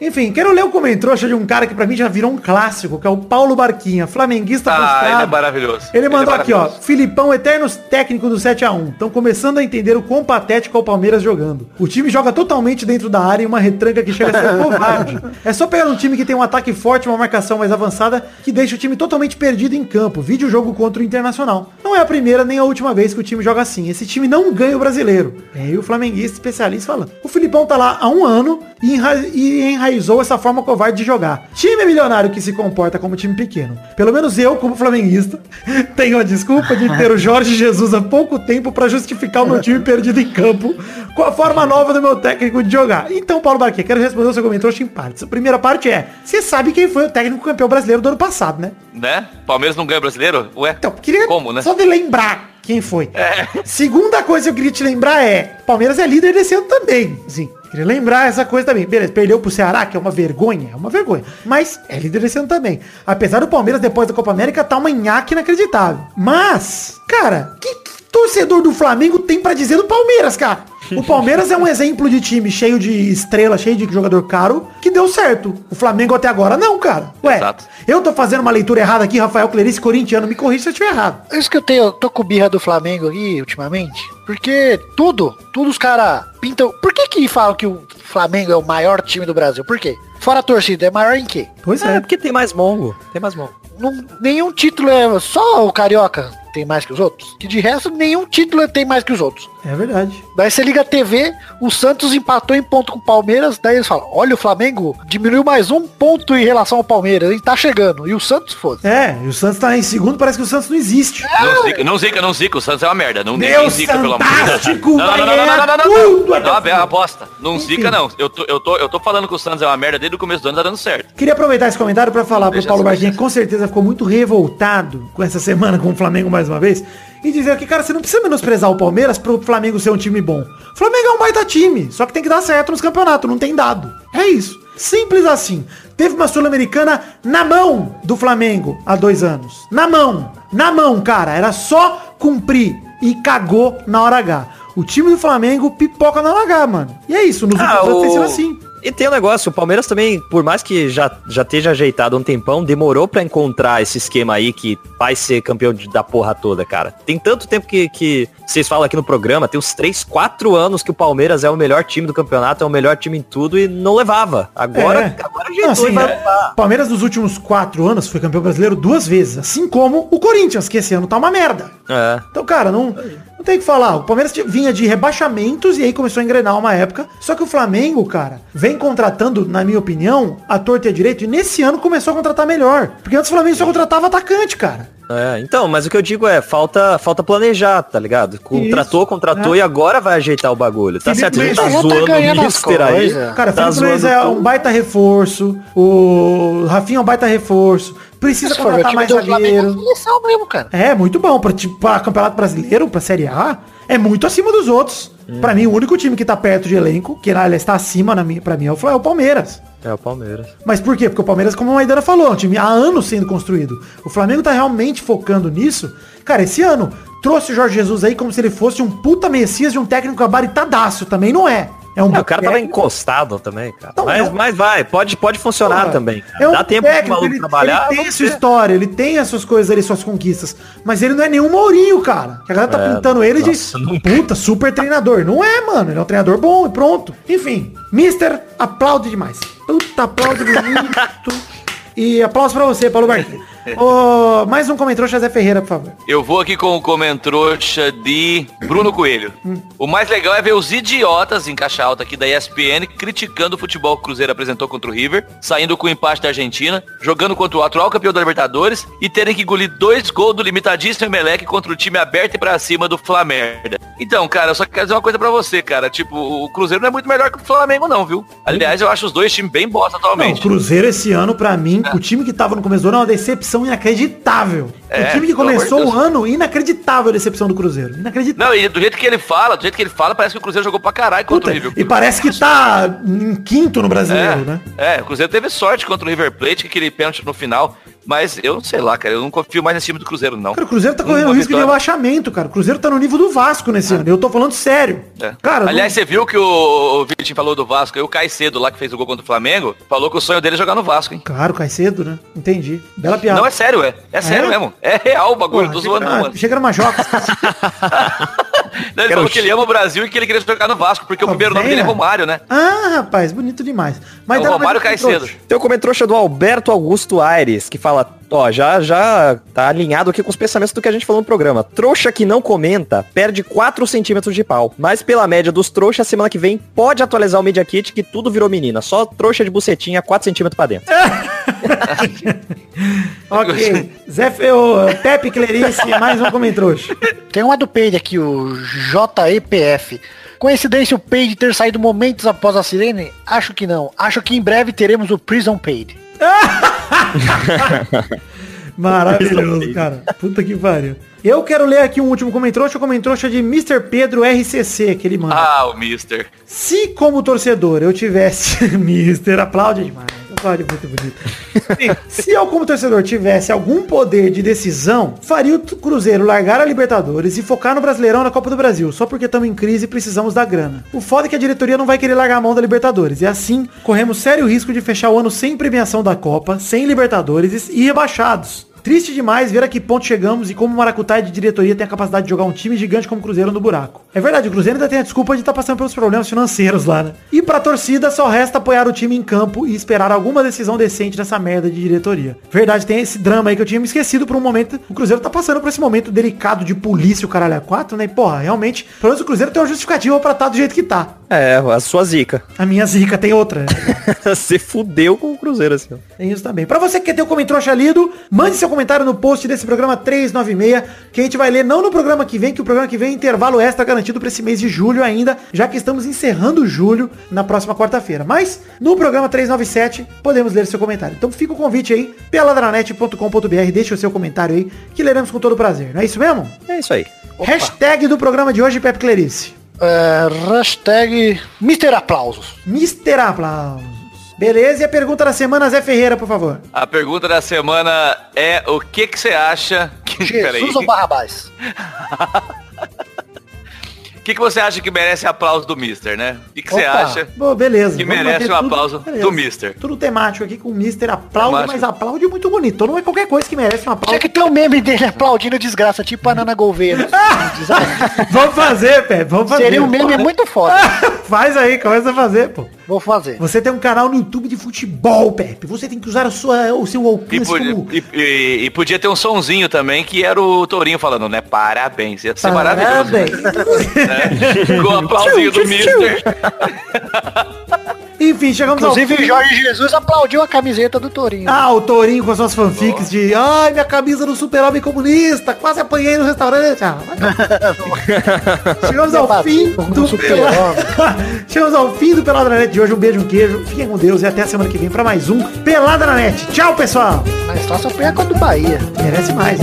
Enfim, quero ler o comentrouxa de um cara que pra mim já virou um clássico, que é o Paulo Barquinha, flamenguista Ah, ele é frustrado. maravilhoso. Ele mandou é aqui, ó, maravilhoso. Filipão, eterno técnico do 7x1. Estão começando a entender o quão patético é o Palmeiras jogando. O time joga totalmente dentro da área e uma retranca que chega a ser covarde. É só pegar um time que tem um ataque forte uma marcação mais avançada que deixa o time totalmente perdido em campo. Vide o jogo contra o Internacional. Não é a primeira nem a última vez que o time joga assim. Esse time não ganha o brasileiro. É aí o flamenguista especialista falando. O Filipão tá lá há um ano e, enra e enraizou essa forma covarde de jogar. Time milionário que se comporta como time pequeno. Pelo menos eu, como flamenguista, tenho a desculpa de ter o Jorge Jesus há pouco tempo pra justificar o meu time perdido em campo com a forma nova do meu técnico de jogar. Então, Paulo Barquet, quero responder o seu comentário em partes. A primeira parte é, você sabe quem foi o técnico campeão brasileiro do ano passado, né? Né? Palmeiras não ganha brasileiro? Ué? Então, queria Como, né? só de lembrar quem foi. Segunda coisa que eu queria te lembrar é, Palmeiras é líder desse ano também. Sim. Queria lembrar essa coisa também. Beleza, perdeu pro Ceará, que é uma vergonha, é uma vergonha. Mas é líder desse ano também. Apesar do Palmeiras, depois da Copa América, tá uma nhaque inacreditável. Mas, cara, que, que torcedor do Flamengo tem pra dizer do Palmeiras, cara? O Palmeiras é um exemplo de time cheio de estrela, cheio de jogador caro, que deu certo. O Flamengo até agora não, cara. Ué, Exato. eu tô fazendo uma leitura errada aqui, Rafael Clerice, corintiano, me corrija se eu estiver errado. É isso que eu tenho, eu tô com birra do Flamengo aqui ultimamente. Porque tudo, tudo os caras pintam. Por que que falam que o Flamengo é o maior time do Brasil? Por quê? Fora a torcida, é maior em quê? Pois É, é. porque tem mais mongo. Tem mais mongo. Não- nenhum título é. Só o Carioca tem mais que os outros. Que de resto, nenhum título tem mais que os outros. É verdade. Daí você liga a TV, o Santos empatou em ponto com o Palmeiras, daí eles falam, olha o Flamengo diminuiu mais um ponto em relação ao Palmeiras, ele tá chegando. E o Santos foda. É, e o Santos tá em segundo, parece que o Santos não existe. Não zica, não zica, não zica. O Santos é uma merda. Não Meu zica, pelo amor de Deus. Não, não, não, não, não, não, não, não, não. Não, é aposta. Não zica, não. Eu tô, eu, tô, eu tô falando que o Santos é uma merda desde o começo do ano, tá dando certo. Queria aproveitar esse comentário pra falar pro Deixa Paulo assim, Barquinha, deixa que com certeza ficou muito revoltado com essa semana com o Flamengo mais uma vez, e dizer que, cara, você não precisa menosprezar o Palmeiras pro Flamengo ser um time bom. O Flamengo é um baita time, só que tem que dar certo nos campeonatos, não tem dado. É isso. Simples assim. Teve uma Sul-Americana na mão do Flamengo há dois anos. Na mão. Na mão, cara. Era só cumprir. E cagou na hora H. O time do Flamengo pipoca na hora H, mano. E é isso. Nos últimos anos tem sido assim. E tem um negócio, o Palmeiras também, por mais que já, já esteja ajeitado um tempão, demorou pra encontrar esse esquema aí que vai ser campeão de- da porra toda, cara. Tem tanto tempo que, que vocês falam aqui no programa, tem uns 3, 4 anos que o Palmeiras é o melhor time do campeonato, é o melhor time em tudo e não levava. Agora, É. agora ajeitou assim, e vai é, levar. Palmeiras nos últimos quatro anos foi campeão brasileiro duas vezes, assim como o Corinthians, que esse ano tá uma merda. É. Então, cara, não, não tem o que falar. O Palmeiras vinha de rebaixamentos e aí começou a engrenar uma época. Só que o Flamengo, cara, vem contratando, na minha opinião, a torta e a direito. E nesse ano começou a contratar melhor. Porque antes o Flamengo só contratava atacante, cara. É, então, mas o que eu digo é, falta, falta planejar, tá ligado? Contratou, Isso, contratou é. e agora vai ajeitar o bagulho. Tá Felipe certo, a gente tá tá zoando o Mister aí. Cara, tá Felipe Luiz é tudo. um baita reforço. O Rafinha é um baita reforço. Precisa o contratar mais é zagueiro. mesmo, cara. É, muito bom. Pra, tipo, pra Campeonato Brasileiro, pra Série A, é muito acima dos outros. Pra mim, o único time que tá perto de elenco, que aliás está acima na minha, pra mim, é o é o Palmeiras. É o Palmeiras. Mas por quê? Porque o Palmeiras, como a Maidana falou, é um time há anos sendo construído. O Flamengo tá realmente focando nisso. Cara, esse ano trouxe o Jorge Jesus aí como se ele fosse um puta messias de um técnico gabaritadaço. Também não é. É um É, o cara tava encostado também, cara. Não, mas, é um- mas vai, pode, pode funcionar Porra, também. cara. É um Dá tempo técnico, maluco ele, trabalhar. Ele tem sua história, ele tem as suas coisas ali, suas conquistas. Mas ele não é nenhum Mourinho, cara. A galera tá É, pintando ele nossa, de puta, super treinador. Não é, mano. Ele é um treinador bom e pronto. Enfim, Mister, aplaude demais. Puta, aplaude bonito. E aplauso pra você, Paulo Barquinho. Ô, mais um comentário, Zé Ferreira, por favor. Eu vou aqui com o comentrouxa de Bruno Coelho. Hum. O mais legal é ver os idiotas em caixa alta aqui da ESPN criticando o futebol que o Cruzeiro apresentou contra o River, saindo com o empate da Argentina, jogando contra o atual campeão da Libertadores e terem que engolir dois gols do limitadíssimo Emelec contra o time aberto e pra cima do Flamengo. Então, cara, eu só quero dizer uma coisa pra você, cara. Tipo, o Cruzeiro não é muito melhor que o Flamengo, não, viu? Aliás, eu acho os dois times bem bosta Não, o atualmente. Cruzeiro esse ano, pra mim, com o time que tava no começo do ano, é uma decepção decepção inacreditável. É, o time que começou o ano, inacreditável a decepção do Cruzeiro. Inacreditável. Não, e do jeito que ele fala, do jeito que ele fala, parece que o Cruzeiro jogou pra caralho contra Puta, o River. e parece que tá em quinto no brasileiro, É, né? é, o Cruzeiro teve sorte contra o River Plate, que aquele pênalti no final. Mas eu não sei lá, cara. Eu não confio mais nesse time do Cruzeiro, não. Cara, o Cruzeiro tá correndo risco de vitória. rebaixamento, cara. O Cruzeiro tá no nível do Vasco nesse ano. Eu tô falando sério. É. Cara, Aliás, você viu que o, o Vitinho falou do Vasco, e o Caicedo lá que fez o gol contra o Flamengo, falou que o sonho dele é jogar no Vasco, hein? Claro, cai cedo, né? Entendi. Bela piada. Não, é sério, é. É sério mesmo. É real o bagulho, Porra, não tô zoando que não, mano. era uma joca. Não, Ele falou que ele ama o Brasil e que ele queria jogar no Vasco, porque o Ó, primeiro nome dele é. Romário, né? ah, rapaz, bonito demais. Mas É o Romário Caicedo. trouxa. Tem o comentrouxa do Alberto Augusto Aires, que fala, ó, já, já tá alinhado aqui com os pensamentos do que a gente falou no programa. Trouxa que não comenta, perde 4 centímetros de pau. Mas pela média dos trouxas, semana que vem pode atualizar o Media Kit que tudo virou menina. Só trouxa de bucetinha, 4 centímetros pra dentro. Ok. Zé Fe... ô, Pepe Clerice, mais um comentrouxa. Tem uma do Peide aqui, o JEPF. Coincidência o Peide ter saído momentos após a sirene? Acho que não. Acho que em breve teremos o Prison Paid. Maravilhoso, cara. Puta que pariu. Eu quero ler aqui um último comentrouxa, o comentrouxa de Mr. Pedro RCC, que ele manda. Ah, o Mister. Se como torcedor eu tivesse... Mister, aplaude demais. Muito bonito. Se eu como torcedor tivesse algum poder de decisão, faria o Cruzeiro largar a Libertadores e focar no Brasileirão na Copa do Brasil, só porque estamos em crise e precisamos da grana. O foda é que a diretoria não vai querer largar a mão da Libertadores. E assim, corremos sério risco de fechar o ano sem premiação da Copa, sem Libertadores e rebaixados. Triste demais ver a que ponto chegamos e como o Maracutaia de diretoria tem a capacidade de jogar um time gigante como o Cruzeiro no buraco. É verdade, o Cruzeiro ainda tem a desculpa de estar passando pelos problemas financeiros lá, né? E pra torcida só resta apoiar o time em campo e esperar alguma decisão decente dessa merda de diretoria. Verdade, tem esse drama aí que eu tinha me esquecido por um momento. O Cruzeiro tá passando por esse momento delicado de polícia, o caralho a quatro, né? E porra, realmente, pelo menos o Cruzeiro tem uma justificativa pra estar do jeito que tá. É, a sua zica. A minha zica tem outra. Você fudeu com o Cruzeiro, assim. ó. Tem isso também. Pra você que quer ter o comentário lido, mande seu comentário no post desse programa 396, que a gente vai ler não no programa que vem, que o programa que vem é intervalo extra garantido pra esse mês de julho ainda, já que estamos encerrando julho na próxima quarta-feira. Mas no programa 397 podemos ler seu comentário. Então fica o convite aí, peladranet.com.br, deixa o seu comentário aí, que leremos com todo prazer. Não é isso mesmo? É isso aí. Hashtag do programa de hoje, Pepe Clerice. É, hashtag Mr. Aplausos. Mister Aplausos. Beleza, e a pergunta da semana, Zé Ferreira, por favor. A pergunta da semana é o que que você acha que... Jesus ou Barrabás? O que que você acha que merece aplauso do Mister, né? O que que você acha? Bom, beleza. que Vamos merece manter um aplauso beleza. do Mister. Tudo temático aqui com o Mister aplaude, Temático. mas aplaude muito bonito. Então não é qualquer coisa que merece um Tinha aplauso. que ter um meme dele aplaudindo desgraça, tipo a Nana Gouveia. vamos fazer, Pepe, vamos fazer. Seria um meme muito foda. Faz aí, começa a fazer, pô. Vou fazer. Você tem um canal no YouTube de futebol, Pepe. Você tem que usar a sua, o seu E alcance podia, como... e- e- e podia ter um sonzinho também, que era o Tourinho falando, né? Parabéns. Ia ser maravilhoso. Parabéns. Né? Com o aplausinho do Mister. Enfim, chegamos ao Inclusive, fim. Jorge Jesus aplaudiu a camiseta do Tourinho. Ah, o Tourinho com as suas fanfics de Ai, minha camisa do super-homem comunista, quase apanhei no restaurante. Ah, Chegamos ao fim do. Chegamos ao fim do Pelada na Net de hoje. Um beijo, um queijo. Fiquem com Deus e até semana que vem pra mais um Pelada na Net. Tchau, pessoal. Mas só só foi a contra do Bahia. Merece mais.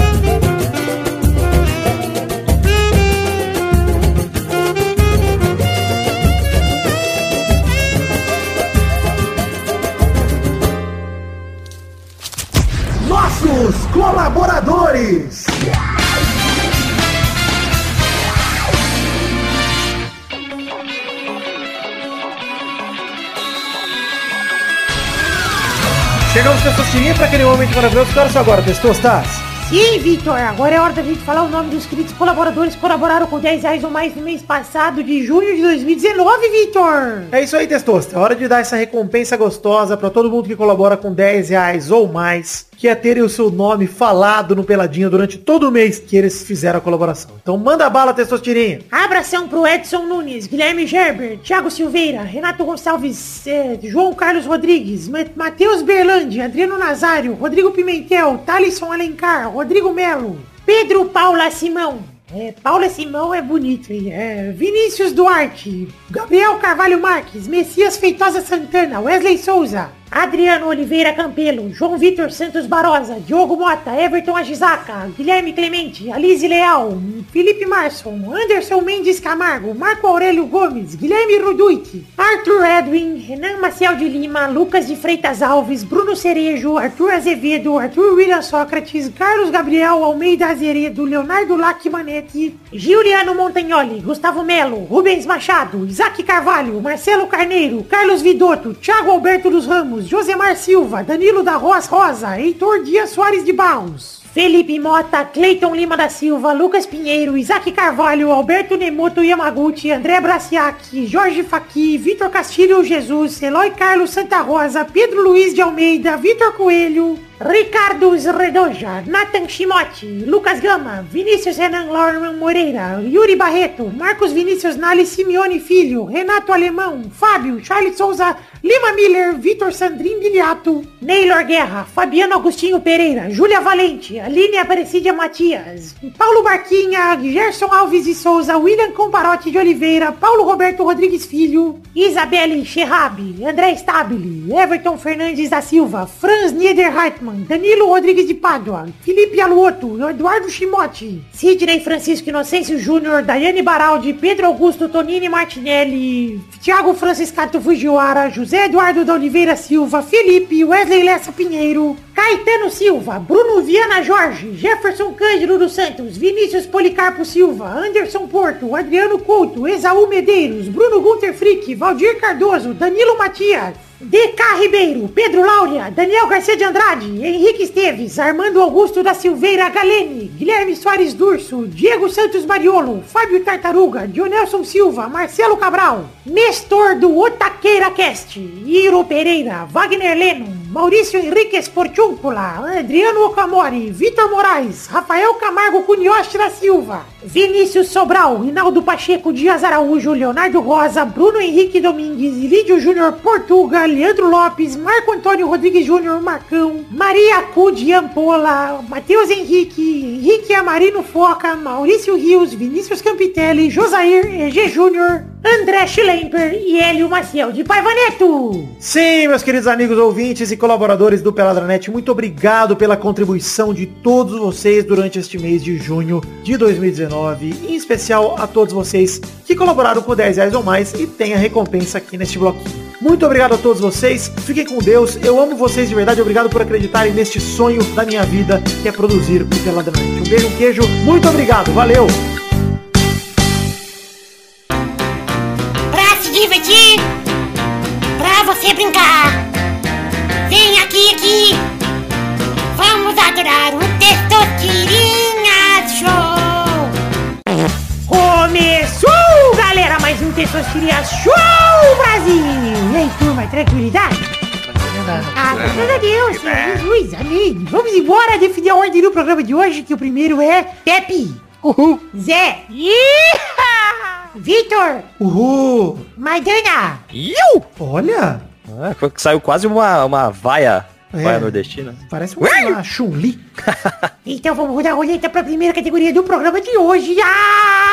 Chegamos, Testosterinha, para aquele momento maravilhoso. Que horas agora, Testostas? Sim, Vitor, agora é hora da gente falar o nome dos queridos colaboradores que colaboraram com 10 reais ou mais no mês passado de junho de 2019, Vitor. É isso aí, Testosta. É hora de dar essa recompensa gostosa pra todo mundo que colabora com 10 reais ou mais, que é terem o seu nome falado no Peladinho durante todo o mês que eles fizeram a colaboração. Então manda bala, Testosterinha. Abração pro Edson Nunes, Guilherme Gerber, Thiago Silveira, Renato Gonçalves, eh, João Carlos Rodrigues, Ma- Matheus Berlandi, Adriano Nazário, Rodrigo Pimentel, Thalisson Alencar, Rodrigo Melo, Pedro Paula Simão. É, Paula Simão é bonito, hein? É, Vinícius Duarte, Gabriel Carvalho Marques, Messias Feitosa Santana, Wesley Souza, Adriano Oliveira Campelo, João Vitor Santos Barosa, Diogo Mota, Everton Agisaca, Guilherme Clemente, Alize Leal, Felipe Marson, Anderson Mendes Camargo, Marco Aurélio Gomes, Guilherme Ruduit, Arthur Edwin, Renan Maciel de Lima, Lucas de Freitas Alves, Bruno Cerejo, Arthur Azevedo, Arthur William Sócrates, Carlos Gabriel Almeida Azeredo, Leonardo Lacmanetti, Giuliano Montagnoli, Gustavo Melo, Rubens Machado, Isaac Carvalho, Marcelo Carneiro, Carlos Vidotto, Thiago Alberto dos Ramos, Josemar Silva, Danilo da Roas Rosa, Heitor Dias Soares de Barros. Felipe Mota, Cleiton Lima da Silva, Lucas Pinheiro, Isaac Carvalho, Alberto Nemoto Yamaguchi, André Braciac, Jorge Faqui, Vitor Castilho Jesus, Eloy Carlos Santa Rosa, Pedro Luiz de Almeida, Vitor Coelho, Ricardo Redoja, Nathan Shimote, Lucas Gama, Vinícius Renan Lorman Moreira, Yuri Barreto, Marcos Vinícius Nali Simeone Filho, Renato Alemão, Fábio, Charles Souza, Lima Miller, Vitor Sandrin Biliato, Neylor Guerra, Fabiano Agostinho Pereira, Júlia Valente, Aline Aparecida Matias, Paulo Barquinha, Gerson Alves de Souza, William Comparotti de Oliveira, Paulo Roberto Rodrigues Filho, Isabelle Scherrabi, André Stabile, Everton Fernandes da Silva, Franz Niederreitmann, Danilo Rodrigues de Pádua, Felipe Aluoto, Eduardo Chimote, Sidney Francisco Inocêncio Júnior, Daiane Baraldi, Pedro Augusto Tonini Martinelli, Thiago Franciscato Fujiwara, José Eduardo da Oliveira Silva, Felipe, Wesley Lessa Pinheiro, Caetano Silva, Bruno Viana Jorge, Jefferson Cândido dos Santos, Vinícius Policarpo Silva, Anderson Porto, Adriano Couto, Exaú Medeiros, Bruno Gunter Frick, Valdir Cardoso, Danilo Matias, DK Ribeiro, Pedro Laura, Daniel Garcia de Andrade, Henrique Esteves, Armando Augusto da Silveira Galene, Guilherme Soares Durso, Diego Santos Mariolo, Fábio Tartaruga, Dionelson Silva, Marcelo Cabral, Nestor do Otaqueira Cast, Iro Pereira, Wagner Leno, Maurício Henrique Esportúncula, Adriano Okamori, Vitor Moraes, Rafael Camargo Cunhoche da Silva, Vinícius Sobral, Hinaldo Pacheco, Dias Araújo, Leonardo Rosa, Bruno Henrique Domingues, Lídio Júnior Portuga, Leandro Lopes, Marco Antônio Rodrigues Júnior Marcão, Maria Cudi Ampola, Matheus Henrique, Henrique Amarino Foca, Maurício Rios, Vinícius Campitelli, Josair EG Júnior, André Schlemper e Hélio Maciel de Paivaneto. Sim, meus queridos amigos ouvintes e colaboradores do Peladranet, muito obrigado pela contribuição de todos vocês durante este mês de junho de 2019, em especial a todos vocês que colaboraram com 10 reais ou mais e tem a recompensa aqui neste bloquinho. Muito obrigado a todos vocês, fiquem com Deus, eu amo vocês de verdade, obrigado por acreditarem neste sonho da minha vida, que é produzir o Peladranet. Um beijo, um queijo, muito obrigado, valeu! Pra se divertir, pra você brincar. Aqui. Vamos adorar o Testosterinha Show. Começou, galera, mais um Testosterinha Show Brasil! E aí, turma, tranquilidade? Ah, graças a Deus, Senhor Jesus, amém. Vamos embora definir a ordem do programa de hoje, que o primeiro é Pepe. Uhul. Zé. Iha! Vitor. Uhul! Maidana. Iu! Olha, Ah, foi que saiu quase uma, uma vaia, É. vaia nordestina. parece uma Chun-Li. Então vamos rodar a roleta para a primeira categoria do programa de hoje. Ah,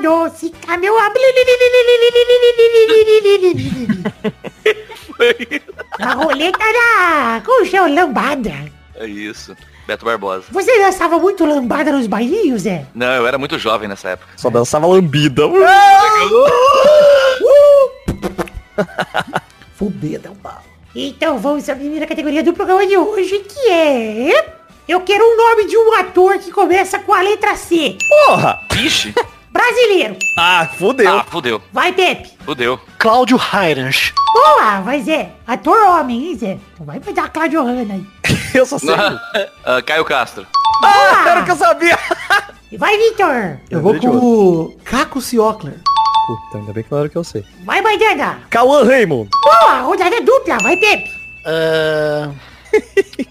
doce camel. A roleta da... Como chama? Lambada. É isso. Beto Barbosa. Você dançava muito lambada nos bailinhos, Zé? Não, eu era muito jovem nessa época. Só dançava lambida. Fudeda, um pau. Então vamos à primeira categoria do programa de hoje, que é... Eu quero o nome de um ator que começa com a letra C. Porra! Vixe. Brasileiro. Ah, fudeu. Ah, fudeu. Vai, Pepe. Fudeu. Cláudio Heinrich. Boa, vai, Zé. Ator homem, hein, Zé? Então vai dar a Claudio Hanna aí. Eu só sei. Ah, Caio Castro. Ah, era o que eu sabia. Vai, Vitor. Eu vou com o Caco Ciocler. Puta, ainda bem que não era o que eu sei. Vai, Maidana. Cauã Raymond. Boa, rodada dupla. Vai, Pepe. Ah,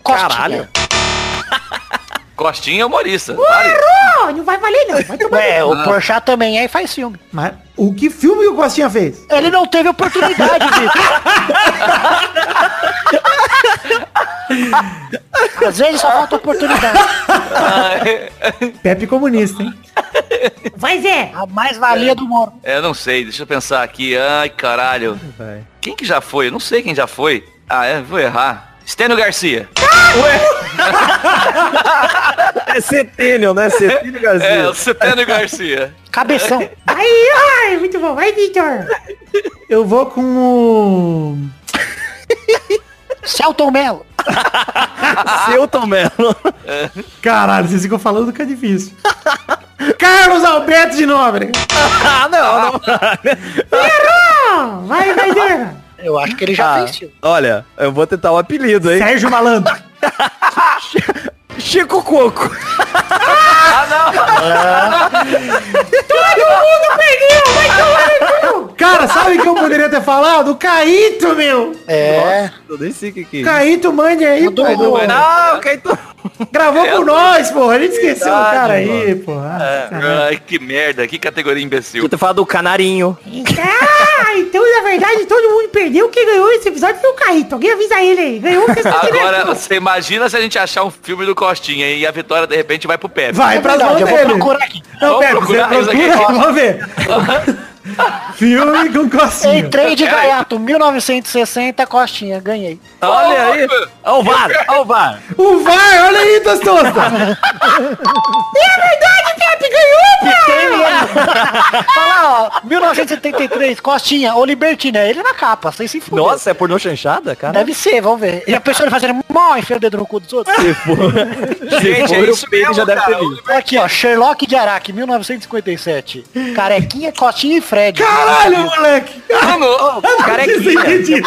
Caralho. Costinha é humorista. Errou. Não vai valer, não. Vai tomar. É, o Porchat também aí faz filme. Mas o que filme que o Costinha fez? Ele não teve oportunidade, Vitor. Às vezes só falta oportunidade. Ah, é. Pepe comunista, hein? Vai, Zé. A mais-valia do Moro. É, não sei, deixa eu pensar aqui. Ai, caralho. Vai. Quem que já foi? Eu não sei quem já foi. Ah, é, vou errar. Stênio Garcia. É Centênio, né? Centênio Garcia. É, o Stênio Garcia. Cabeção. Aí, ai, muito bom. Vai, Victor. Eu vou com o... Celton Mello. Celton Mello. Caralho, vocês ficam falando que é difícil. Carlos Alberto de Nóbrega. ah, não, não. Errou. Vai, vai, Zé. Eu acho que ele já Ah, fez olha, eu vou tentar um apelido, hein? Sérgio Malandro. Chico Coco. Cara, sabe que eu poderia ter falado? O Caíto, meu. É. Eu nem sei o que que é. Caíto, mande aí, do- Não, Caetano. Gravou É, com eu- nós, porra. A gente esqueceu o Verdade, cara aí, porra. É, Caralho. ai, que merda, que categoria imbecil. Eu ter falado do Canarinho. Ah, então na verdade todo mundo perdeu. Quem ganhou esse episódio foi o Caíto. Alguém avisa ele aí. Ganhou o Agora, você imagina se a gente achar um filme do Costinha e a vitória de repente vai pro Pepe. Vai pra mãos Verdade, eu vou dele. procurar aqui. Não, você procurar procura vamos ver. Filme com Costinha. Entrei de gaiato, 1960, Costinha, ganhei. Olha aí. Olha o VAR, olha o VAR. O VAR, olha aí, Tostosta. Olha lá, ó, 1973, Costinha, ou Libertina, ele na capa, sem se fuder. Nossa, é pornô chanchada, cara? Deve ser, vamos ver. E a pessoa ele fazendo mó, enfia o dedo no cu dos outros. Se for, se Gente, for é o isso Peide já mesmo, deve ter visto. Aqui, ó, Sherlock de Araque, 1957. Carequinha, Costinha e Fred. Caralho, moleque. Mano, Carequinha.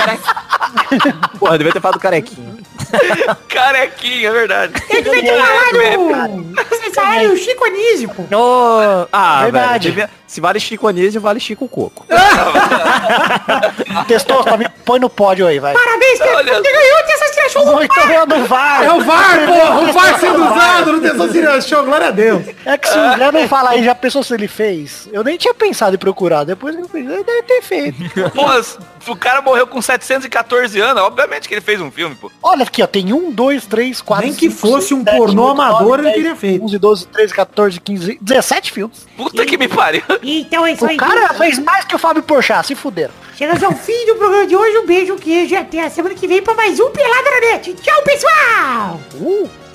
Porra, devia ter falado carequinha. carequinha, é verdade. Eu devia ter falado. Vocês falaram o Chico Anísio, pô. Oh, ah, Verdade. velho, devia- se vale Chico Anísio, vale Chico Coco. Testou, me põe no pódio aí, vai. Parabéns. Olha- Você ganhou dessa tiração do Muito bom no VAR. É o VAR, porra. O VAR sendo usado no Tesouro Show. Glória a Deus. É que se o não falar aí, já pensou se ele fez? Eu nem tinha pensado em procurar. Depois que eu fiz, ele deve ter feito. Pô, o cara morreu com 714 anos, obviamente que ele fez um filme, pô. Olha aqui, ó, tem um, dois, três, quatro, Nem que cinco, fosse seis, um pornô amador, ele teria feito. 11, 12, 13, 14, 15, 17 filmes. Puta que me pariu. Então é isso aí. O cara fez mais que o Fábio Porchat, se fuderam. Chegamos ao fim do programa de hoje. Um beijo, um queijo e até a semana que vem pra mais um Pelada na Net. Tchau, pessoal!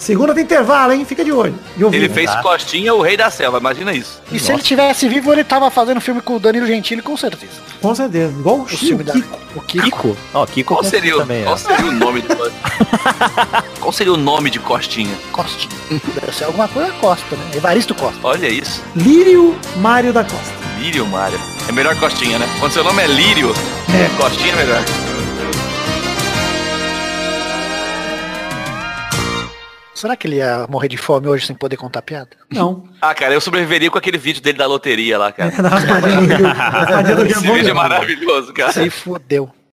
Segunda tem intervalo, hein? Fica de olho. De ouvido. Ele fez Costinha o rei da selva, imagina isso. E se ele tivesse vivo, ele tava fazendo filme com o Danilo Gentili, com certeza. Com certeza. Igual o O filme da... Kiko. O Kiko. Ó, Kiko Qual seria, o- também, qual seria o nome do Qual seria o nome de Costinha? Costinha. Deve ser alguma coisa Costa, né? Evaristo Costa. Olha isso. Lírio Mário da Costa. Lírio Mário. É melhor Costinha, né? Quando seu nome é Lírio, é. Costinha é melhor. Será que ele ia morrer de fome hoje sem poder contar piada? Não. Ah, cara, eu sobreviveria com aquele vídeo dele da loteria lá, cara. Esse vídeo é maravilhoso, cara. Se fudeu.